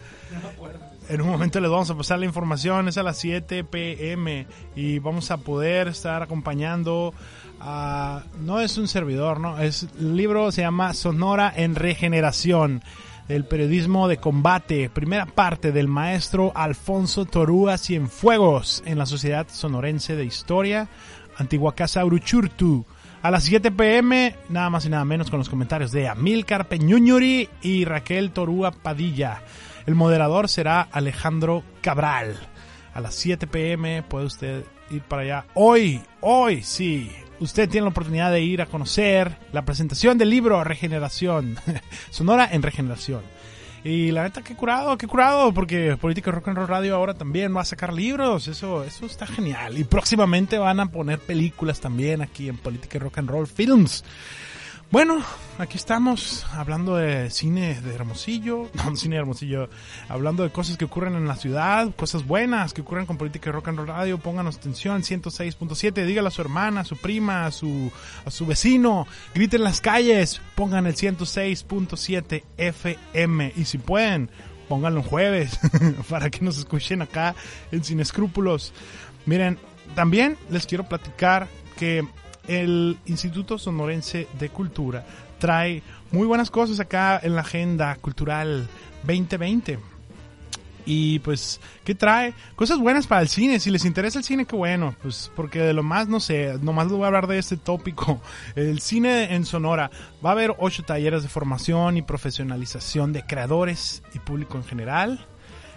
En un momento les vamos a pasar la información, es a las 7 pm y vamos a poder estar acompañando a... No es un servidor, ¿no? Es, el libro se llama Sonora en Regeneración, el periodismo de combate, primera parte del maestro Alfonso Torúa Cienfuegos en la Sociedad Sonorense de Historia, Antigua Casa Uruchurtu. A las 7 pm, nada más y nada menos con los comentarios de Amilcar Peñuñuri y Raquel Torúa Padilla. El moderador será Alejandro Cabral. A las 7 pm puede usted ir para allá. Hoy, hoy sí. Usted tiene la oportunidad de ir a conocer la presentación del libro Regeneración. Sonora en Regeneración. Y la neta, qué curado, qué curado, porque Política Rock and Roll Radio ahora también va a sacar libros, eso, eso está genial. Y próximamente van a poner películas también aquí en Política Rock and Roll Films. Bueno, aquí estamos hablando de cine de Hermosillo, no, cine de Hermosillo, hablando de cosas que ocurren en la ciudad, cosas buenas que ocurren con política rock and roll radio, pónganos atención, 106.7, dígale a su hermana, a su prima, a su, a su vecino, griten en las calles, pongan el 106.7 FM y si pueden, pónganlo en jueves para que nos escuchen acá en Sin Escrúpulos. Miren, también les quiero platicar que el Instituto Sonorense de Cultura trae muy buenas cosas acá en la agenda cultural 2020. Y pues, ¿qué trae? Cosas buenas para el cine. Si les interesa el cine, qué bueno. Pues porque de lo más, no sé, nomás les voy a hablar de este tópico. El cine en Sonora. Va a haber ocho talleres de formación y profesionalización de creadores y público en general.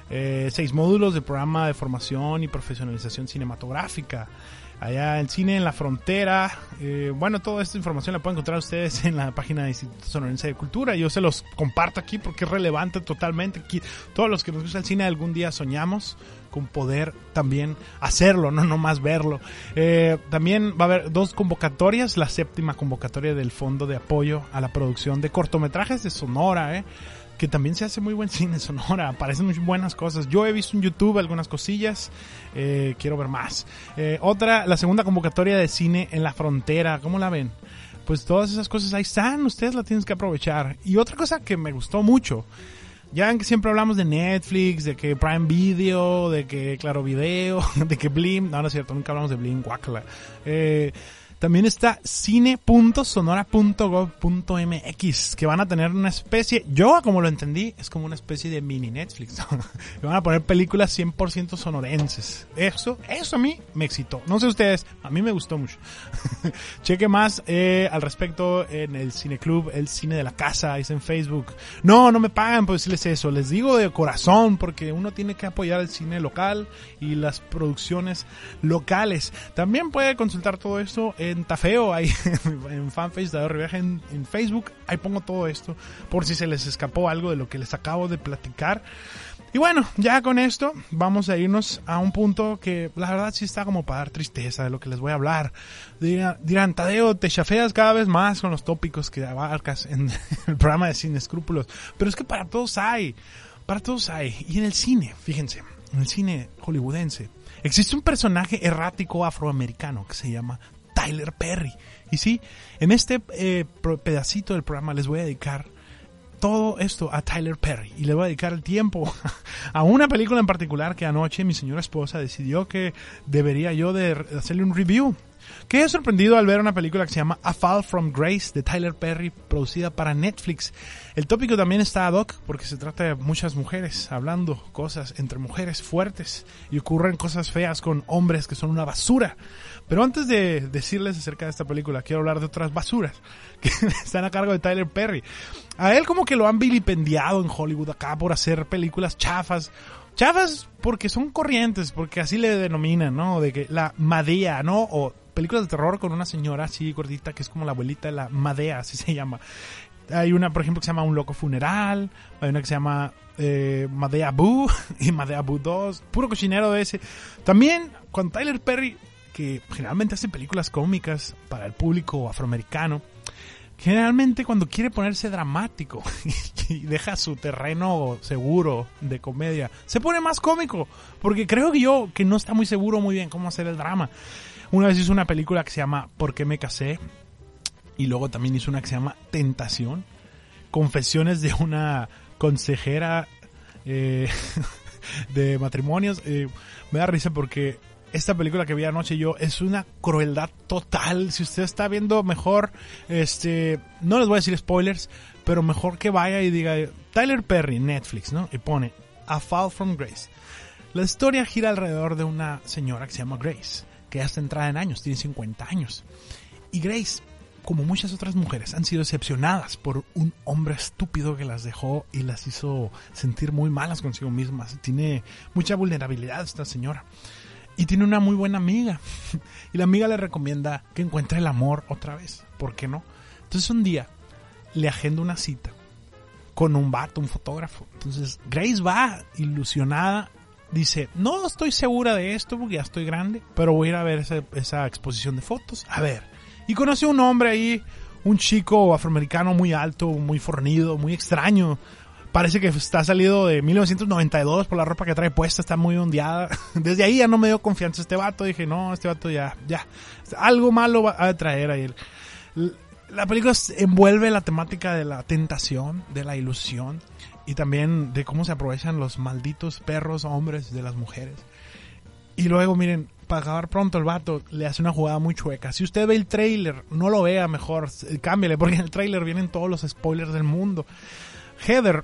Eh, seis módulos de programa de formación y profesionalización cinematográfica allá el cine en la frontera. Eh, bueno, toda esta información la pueden encontrar ustedes en la página del Instituto Sonorense de Cultura. Yo se los comparto aquí porque es relevante totalmente. Todos los que nos gusta el cine algún día soñamos con poder también hacerlo, no nomás verlo. Eh, también va a haber dos convocatorias, la séptima convocatoria del Fondo de Apoyo a la Producción de Cortometrajes de Sonora, eh, que también se hace muy buen cine Sonora, aparecen muy buenas cosas. Yo he visto en YouTube algunas cosillas, eh, quiero ver más. Eh, otra, la segunda convocatoria de cine en la frontera, ¿cómo la ven? Pues todas esas cosas ahí están, ustedes la tienen que aprovechar. Y otra cosa que me gustó mucho, ya que siempre hablamos de Netflix, de que Prime Video, de que Claro Video, de que Blim, no, no es cierto, nunca hablamos de Blim, guácala. Eh, también está cine.sonora.gov.mx, que van a tener una especie, yo como lo entendí, es como una especie de mini Netflix. van a poner películas 100% sonorenses. Eso, eso a mí me excitó. No sé ustedes, a mí me gustó mucho. Cheque más eh, al respecto en el Cine Club, el cine de la casa, es en Facebook. No, no me pagan por decirles eso, les digo de corazón, porque uno tiene que apoyar el cine local y las producciones locales. También puede consultar todo esto en Tafeo, ahí en fanpage de Viaje en, en Facebook. Ahí pongo todo esto por si se les escapó algo de lo que les acabo de platicar. Y bueno, ya con esto vamos a irnos a un punto que la verdad sí está como para dar tristeza de lo que les voy a hablar. Dirán, dirán Tadeo, te chafeas cada vez más con los tópicos que abarcas en el programa de Sin Escrúpulos. Pero es que para todos hay, para todos hay. Y en el cine, fíjense, en el cine hollywoodense, existe un personaje errático afroamericano que se llama Tyler Perry. Y sí, en este eh, pedacito del programa les voy a dedicar todo esto a Tyler Perry y le voy a dedicar el tiempo a una película en particular que anoche mi señora esposa decidió que debería yo de hacerle un review. Quedé sorprendido al ver una película que se llama A Fall from Grace de Tyler Perry, producida para Netflix. El tópico también está ad hoc porque se trata de muchas mujeres hablando cosas entre mujeres fuertes y ocurren cosas feas con hombres que son una basura. Pero antes de decirles acerca de esta película, quiero hablar de otras basuras que están a cargo de Tyler Perry. A él como que lo han vilipendiado en Hollywood acá por hacer películas chafas. Chafas porque son corrientes, porque así le denominan, ¿no? De que la Madea, ¿no? Películas de terror con una señora así gordita que es como la abuelita de la Madea, así se llama. Hay una, por ejemplo, que se llama Un Loco Funeral. Hay una que se llama eh, Madea Boo y Madea Boo 2. Puro cochinero de ese. También, con Tyler Perry, que generalmente hace películas cómicas para el público afroamericano, generalmente cuando quiere ponerse dramático y deja su terreno seguro de comedia, se pone más cómico. Porque creo que yo que no está muy seguro muy bien cómo hacer el drama. Una vez hizo una película que se llama ¿Por qué me casé? Y luego también hizo una que se llama Tentación. Confesiones de una consejera eh, de matrimonios. Eh, me da risa porque esta película que vi anoche yo es una crueldad total. Si usted está viendo mejor, este, no les voy a decir spoilers, pero mejor que vaya y diga Tyler Perry, Netflix, ¿no? Y pone A Fall from Grace. La historia gira alrededor de una señora que se llama Grace, que ya está entrada en años, tiene 50 años. Y Grace, como muchas otras mujeres, han sido decepcionadas por un hombre estúpido que las dejó y las hizo sentir muy malas consigo mismas. Tiene mucha vulnerabilidad esta señora. Y tiene una muy buena amiga. Y la amiga le recomienda que encuentre el amor otra vez. ¿Por qué no? Entonces un día le agenda una cita con un vato, un fotógrafo. Entonces Grace va ilusionada. Dice, no estoy segura de esto porque ya estoy grande, pero voy a ir a ver esa, esa exposición de fotos. A ver. Y conoce a un hombre ahí, un chico afroamericano muy alto, muy fornido, muy extraño. Parece que está salido de 1992 por la ropa que trae puesta, está muy ondeada. Desde ahí ya no me dio confianza este vato. Dije, no, este vato ya, ya. Algo malo va a traer ahí. La película envuelve la temática de la tentación, de la ilusión y también de cómo se aprovechan los malditos perros hombres de las mujeres. Y luego, miren, para acabar pronto el vato le hace una jugada muy chueca. Si usted ve el trailer, no lo vea mejor, eh, cámbiale, porque en el trailer vienen todos los spoilers del mundo. Heather,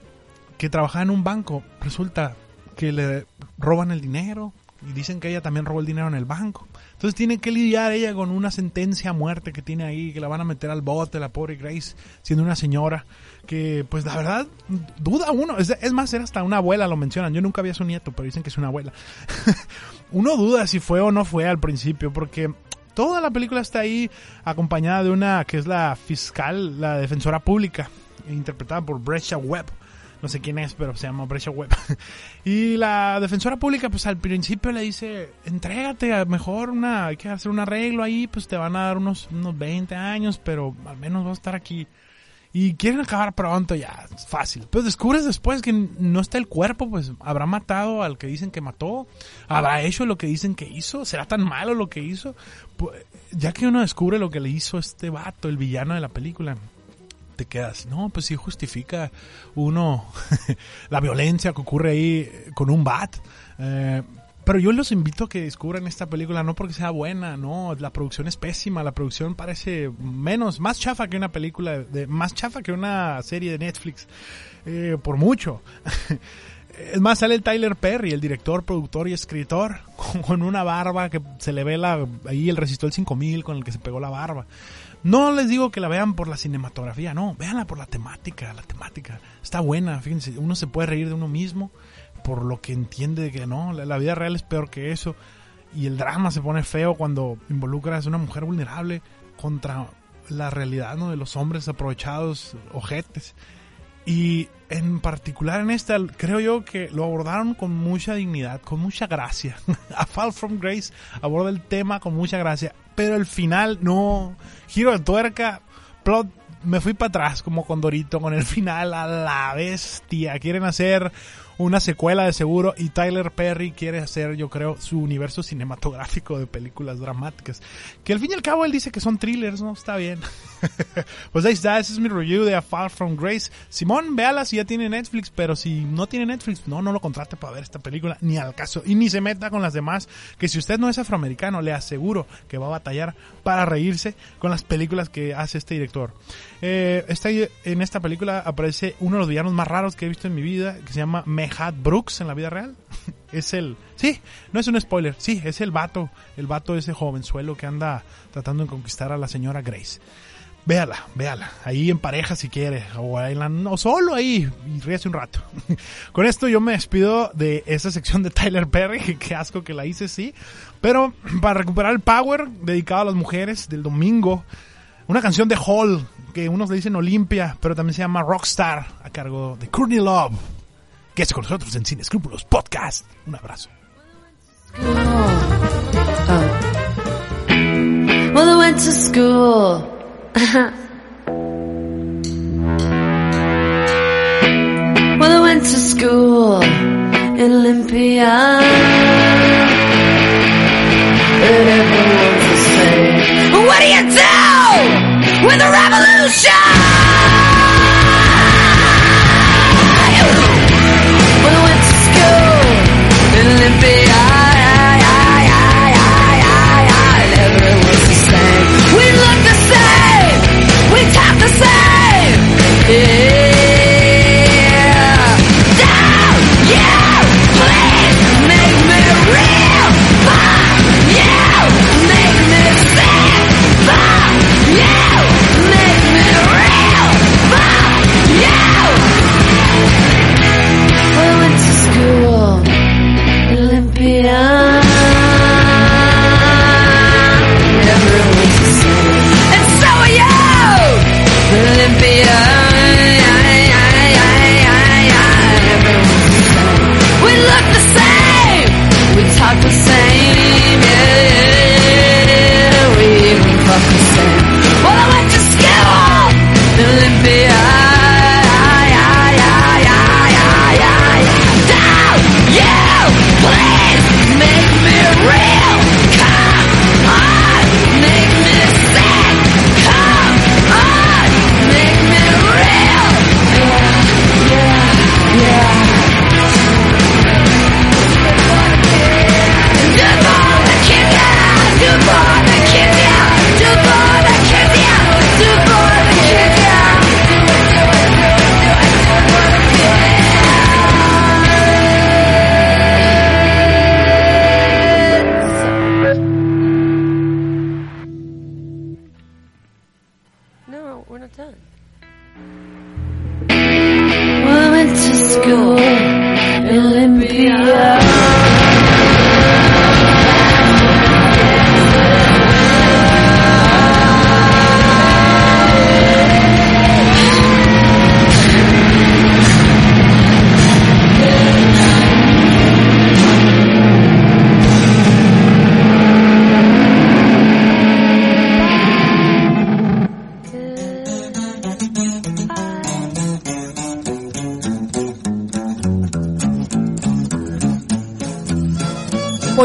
que trabajaba en un banco, resulta que le roban el dinero y dicen que ella también robó el dinero en el banco. Entonces tiene que lidiar ella con una sentencia a muerte que tiene ahí, que la van a meter al bote, la pobre Grace, siendo una señora que, pues la verdad, duda uno. Es, es más, era hasta una abuela, lo mencionan. Yo nunca vi a su nieto, pero dicen que es una abuela. uno duda si fue o no fue al principio, porque toda la película está ahí acompañada de una que es la fiscal, la defensora pública, interpretada por Brescia Webb no sé quién es, pero se llama Brescia Webb. y la defensora pública, pues al principio le dice, entrégate, mejor una, hay que hacer un arreglo ahí, pues te van a dar unos, unos 20 años, pero al menos vas a estar aquí. Y quieren acabar pronto, ya, es fácil. Pero descubres después que no está el cuerpo, pues habrá matado al que dicen que mató, habrá hecho lo que dicen que hizo, será tan malo lo que hizo. Pues, ya que uno descubre lo que le hizo este vato, el villano de la película, te quedas, no, pues sí justifica uno la violencia que ocurre ahí con un bat. Eh, pero yo los invito a que descubran esta película, no porque sea buena, no, la producción es pésima, la producción parece menos, más chafa que una película, de, más chafa que una serie de Netflix, eh, por mucho. Es más, sale el Tyler Perry, el director, productor y escritor, con una barba que se le ve la, ahí el resistol 5000 con el que se pegó la barba. No les digo que la vean por la cinematografía, no, véanla por la temática, la temática. Está buena, fíjense, uno se puede reír de uno mismo por lo que entiende que no, la, vida real es peor que eso. Y el drama se pone feo cuando involucras a una mujer vulnerable contra la realidad ¿no? de los hombres aprovechados, ojetes. Y en particular en esta, creo yo que lo abordaron con mucha dignidad, con mucha gracia. a Fall from Grace aborda el tema con mucha gracia pero el final no. Giro de tuerca, plot. Me fui para atrás como con Dorito con el final a la bestia. Quieren hacer una secuela de seguro y Tyler Perry quiere hacer, yo creo, su universo cinematográfico de películas dramáticas. Que al fin y al cabo él dice que son thrillers, ¿no? Está bien. pues ahí está, ese es mi review de A Far From Grace. Simón, véala si ya tiene Netflix, pero si no tiene Netflix, no, no lo contrate para ver esta película, ni al caso. Y ni se meta con las demás, que si usted no es afroamericano, le aseguro que va a batallar para reírse con las películas que hace este director. Eh, en esta película aparece uno de los villanos más raros que he visto en mi vida, que se llama Mehad Brooks en la vida real. es el, sí, no es un spoiler, sí, es el vato, el vato ese jovenzuelo que anda tratando de conquistar a la señora Grace. Véala, véala, ahí en pareja si quiere, o, en solo ahí, y ríase un rato. Con esto yo me despido de esa sección de Tyler Perry, que asco que la hice, sí. Pero para recuperar el power dedicado a las mujeres del domingo, una canción de Hall, que unos le dicen Olimpia, pero también se llama Rockstar, a cargo de Courtney Love. Que es con nosotros en Sin Escrúpulos Podcast. Un abrazo. Well, I went to school.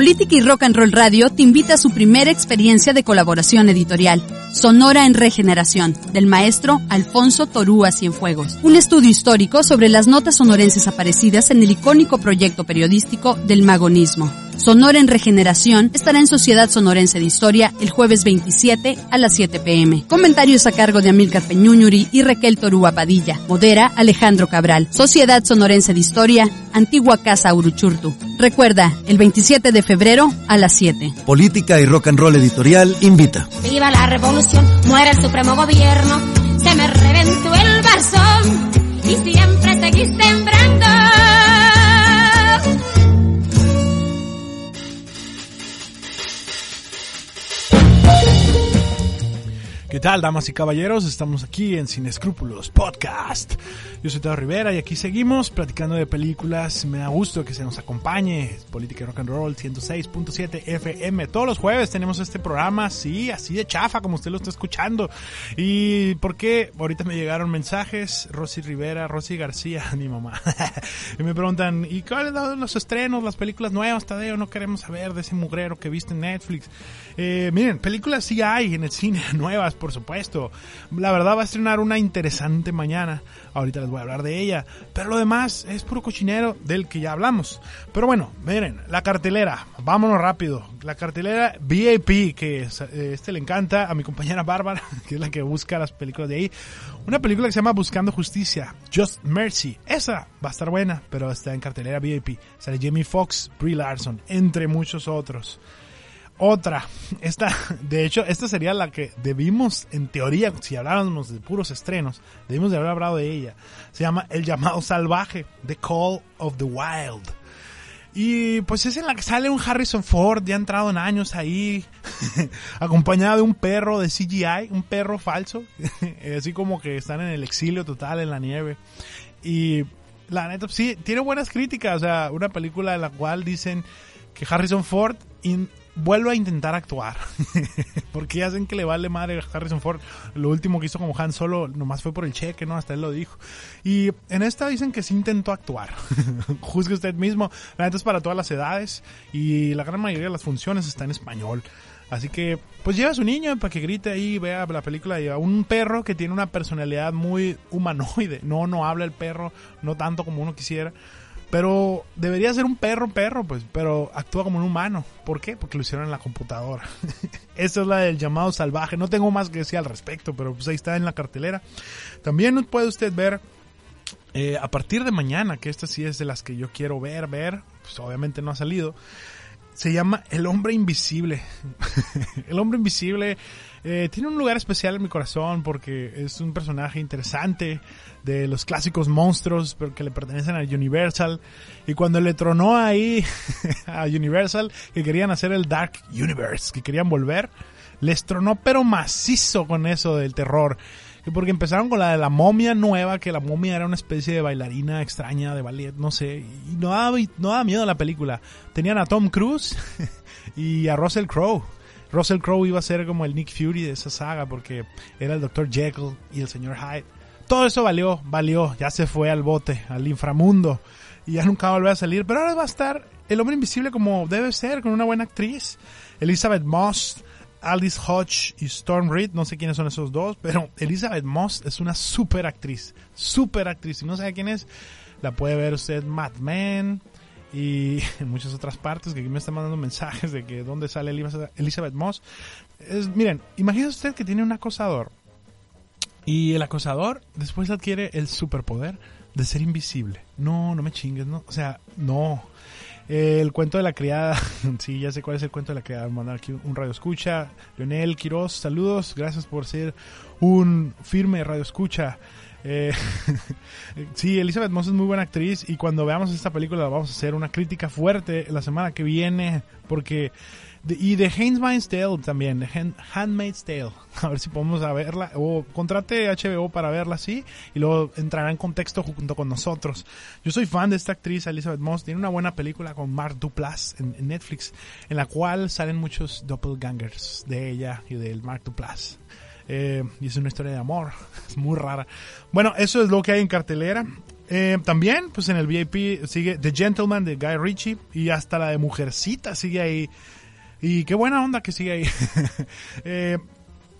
Política y Rock and Roll Radio te invita a su primera experiencia de colaboración editorial, Sonora en Regeneración, del maestro Alfonso Torúa Cienfuegos. Un estudio histórico sobre las notas sonorenses aparecidas en el icónico proyecto periodístico del magonismo. Sonora en Regeneración estará en Sociedad Sonorense de Historia el jueves 27 a las 7 pm. Comentarios a cargo de Amílcar Peñuñuri y Raquel Torúa Padilla. Modera Alejandro Cabral. Sociedad Sonorense de Historia, Antigua Casa Uruchurtu. Recuerda, el 27 de febrero a las 7. Política y Rock and Roll Editorial invita. Viva la revolución, muere el supremo gobierno, se me reventó el barzón y siempre sembrando. ¿Qué tal, damas y caballeros? Estamos aquí en Sin Escrúpulos Podcast. Yo soy Teo Rivera y aquí seguimos platicando de películas. Me da gusto que se nos acompañe. Política Rock and Roll 106.7 FM. Todos los jueves tenemos este programa, sí, así de chafa como usted lo está escuchando. ¿Y por qué? Ahorita me llegaron mensajes. Rosy Rivera, Rosy García, mi mamá. y me preguntan, ¿y cuáles son los estrenos, las películas nuevas, Tadeo? No queremos saber de ese mugrero que viste en Netflix. Eh, miren, películas sí hay en el cine, nuevas, por supuesto. La verdad va a estrenar una interesante mañana. Ahorita les voy a hablar de ella. Pero lo demás es puro cochinero del que ya hablamos. Pero bueno, miren, la cartelera. Vámonos rápido. La cartelera VIP, que es- eh, este le encanta a mi compañera Bárbara, que es la que busca las películas de ahí. Una película que se llama Buscando Justicia, Just Mercy. Esa va a estar buena, pero está en cartelera VIP. Sale Jamie Foxx, Brie Larson, entre muchos otros. Otra, esta, de hecho, esta sería la que debimos, en teoría, si habláramos de puros estrenos, debimos de haber hablado de ella. Se llama El llamado salvaje, The Call of the Wild. Y pues es en la que sale un Harrison Ford, ya entrado en años ahí, acompañado de un perro de CGI, un perro falso, así como que están en el exilio total en la nieve. Y la neta, sí, tiene buenas críticas, o sea, una película en la cual dicen que Harrison Ford vuelve a intentar actuar. Porque hacen que le vale madre a Harrison Ford. Lo último que hizo como Han Solo nomás fue por el cheque, ¿no? Hasta él lo dijo. Y en esta dicen que sí intentó actuar. Juzgue usted mismo. La neta es para todas las edades y la gran mayoría de las funciones está en español. Así que, pues lleva a su niño para que grite ahí vea la película. Y un perro que tiene una personalidad muy humanoide. No, no habla el perro, no tanto como uno quisiera. Pero debería ser un perro, perro, pues, pero actúa como un humano. ¿Por qué? Porque lo hicieron en la computadora. Esta es la del llamado salvaje. No tengo más que decir al respecto, pero pues ahí está en la cartelera. También puede usted ver eh, a partir de mañana, que esta sí es de las que yo quiero ver, ver, pues obviamente no ha salido. Se llama El Hombre Invisible. el Hombre Invisible eh, tiene un lugar especial en mi corazón porque es un personaje interesante de los clásicos monstruos pero que le pertenecen a Universal. Y cuando le tronó ahí a Universal que querían hacer el Dark Universe, que querían volver, les tronó pero macizo con eso del terror. Que Porque empezaron con la de la momia nueva, que la momia era una especie de bailarina extraña de ballet, no sé, y no daba, no daba miedo la película. Tenían a Tom Cruise y a Russell Crowe. Russell Crowe iba a ser como el Nick Fury de esa saga porque era el Dr. Jekyll y el señor Hyde. Todo eso valió, valió, ya se fue al bote, al inframundo y ya nunca va a salir. Pero ahora va a estar el hombre invisible como debe ser, con una buena actriz. Elizabeth Moss, Alice Hodge y Storm Reed, no sé quiénes son esos dos, pero Elizabeth Moss es una super actriz, super actriz. Si no sabe quién es, la puede ver usted Mad Men y en muchas otras partes que me están mandando mensajes de que dónde sale Elizabeth Moss. Es, miren, imagínese usted que tiene un acosador y el acosador después adquiere el superpoder de ser invisible. No, no me chingues, no, o sea, no. El cuento de la criada, sí, ya sé cuál es el cuento de la criada. Mandar aquí un radio escucha. Leonel Quiroz, saludos, gracias por ser un firme radio escucha. Eh, sí, Elizabeth Moss es muy buena actriz y cuando veamos esta película vamos a hacer una crítica fuerte la semana que viene porque y de Handmaid's Tale también, de Hand- Handmaid's Tale, a ver si podemos verla o contrate HBO para verla así y luego entrará en contexto junto con nosotros. Yo soy fan de esta actriz Elizabeth Moss, tiene una buena película con Mark Duplass en, en Netflix en la cual salen muchos doppelgangers de ella y del Mark Duplass. Eh, y es una historia de amor. Es muy rara. Bueno, eso es lo que hay en cartelera. Eh, también, pues en el VIP sigue The Gentleman de Guy Ritchie y hasta la de Mujercita sigue ahí. Y qué buena onda que sigue ahí. Eh,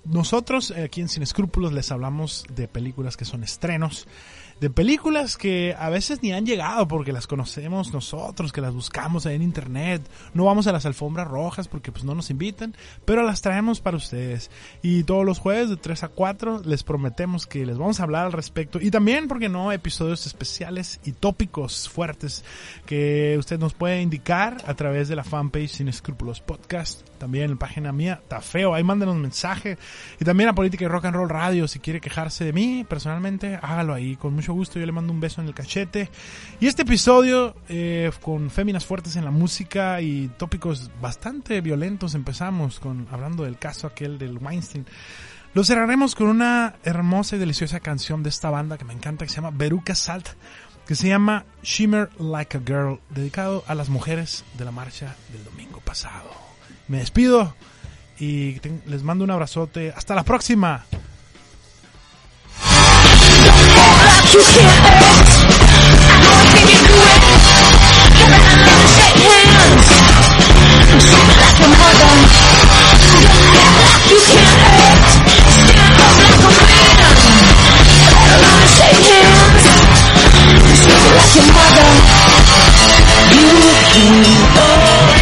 nosotros aquí en Sin Escrúpulos les hablamos de películas que son estrenos, de películas que a veces ni han llegado porque las conocemos nosotros, que las buscamos ahí en internet. No vamos a las alfombras rojas porque pues no nos invitan, pero las traemos para ustedes. Y todos los jueves de 3 a 4 les prometemos que les vamos a hablar al respecto. Y también, porque no, episodios especiales y tópicos fuertes que usted nos puede indicar a través de la fanpage Sin Escrúpulos Podcast. También en la página mía, está feo, ahí mándenos un mensaje. Y también a Política y Rock and Roll Radio, si quiere quejarse de mí personalmente, hágalo ahí, con mucho gusto, yo le mando un beso en el cachete. Y este episodio, eh, con féminas fuertes en la música y tópicos bastante violentos, empezamos con hablando del caso aquel del Weinstein. Lo cerraremos con una hermosa y deliciosa canción de esta banda que me encanta, que se llama Veruca Salt, que se llama Shimmer Like a Girl, dedicado a las mujeres de la marcha del domingo pasado. Me despido y les mando un abrazote. Hasta la próxima. You can't hurt. I know you do it. Come around and shake hands. Like a mother. Don't act like you can't hurt. Stand up like a man. Better learn to shake hands. Like your mother. You can. Oh.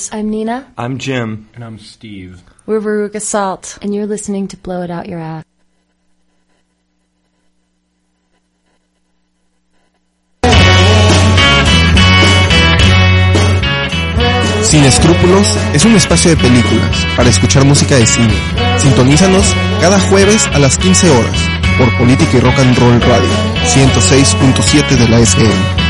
I'm Louise. I'm Nina. I'm Jim. And I'm Steve. We're Veruca Salt. And you're listening to Blow It Out Your Ass. Sin Escrúpulos es un espacio de películas para escuchar música de cine. Sintonízanos cada jueves a las 15 horas por Política y Rock and Roll Radio 106.7 de la SM.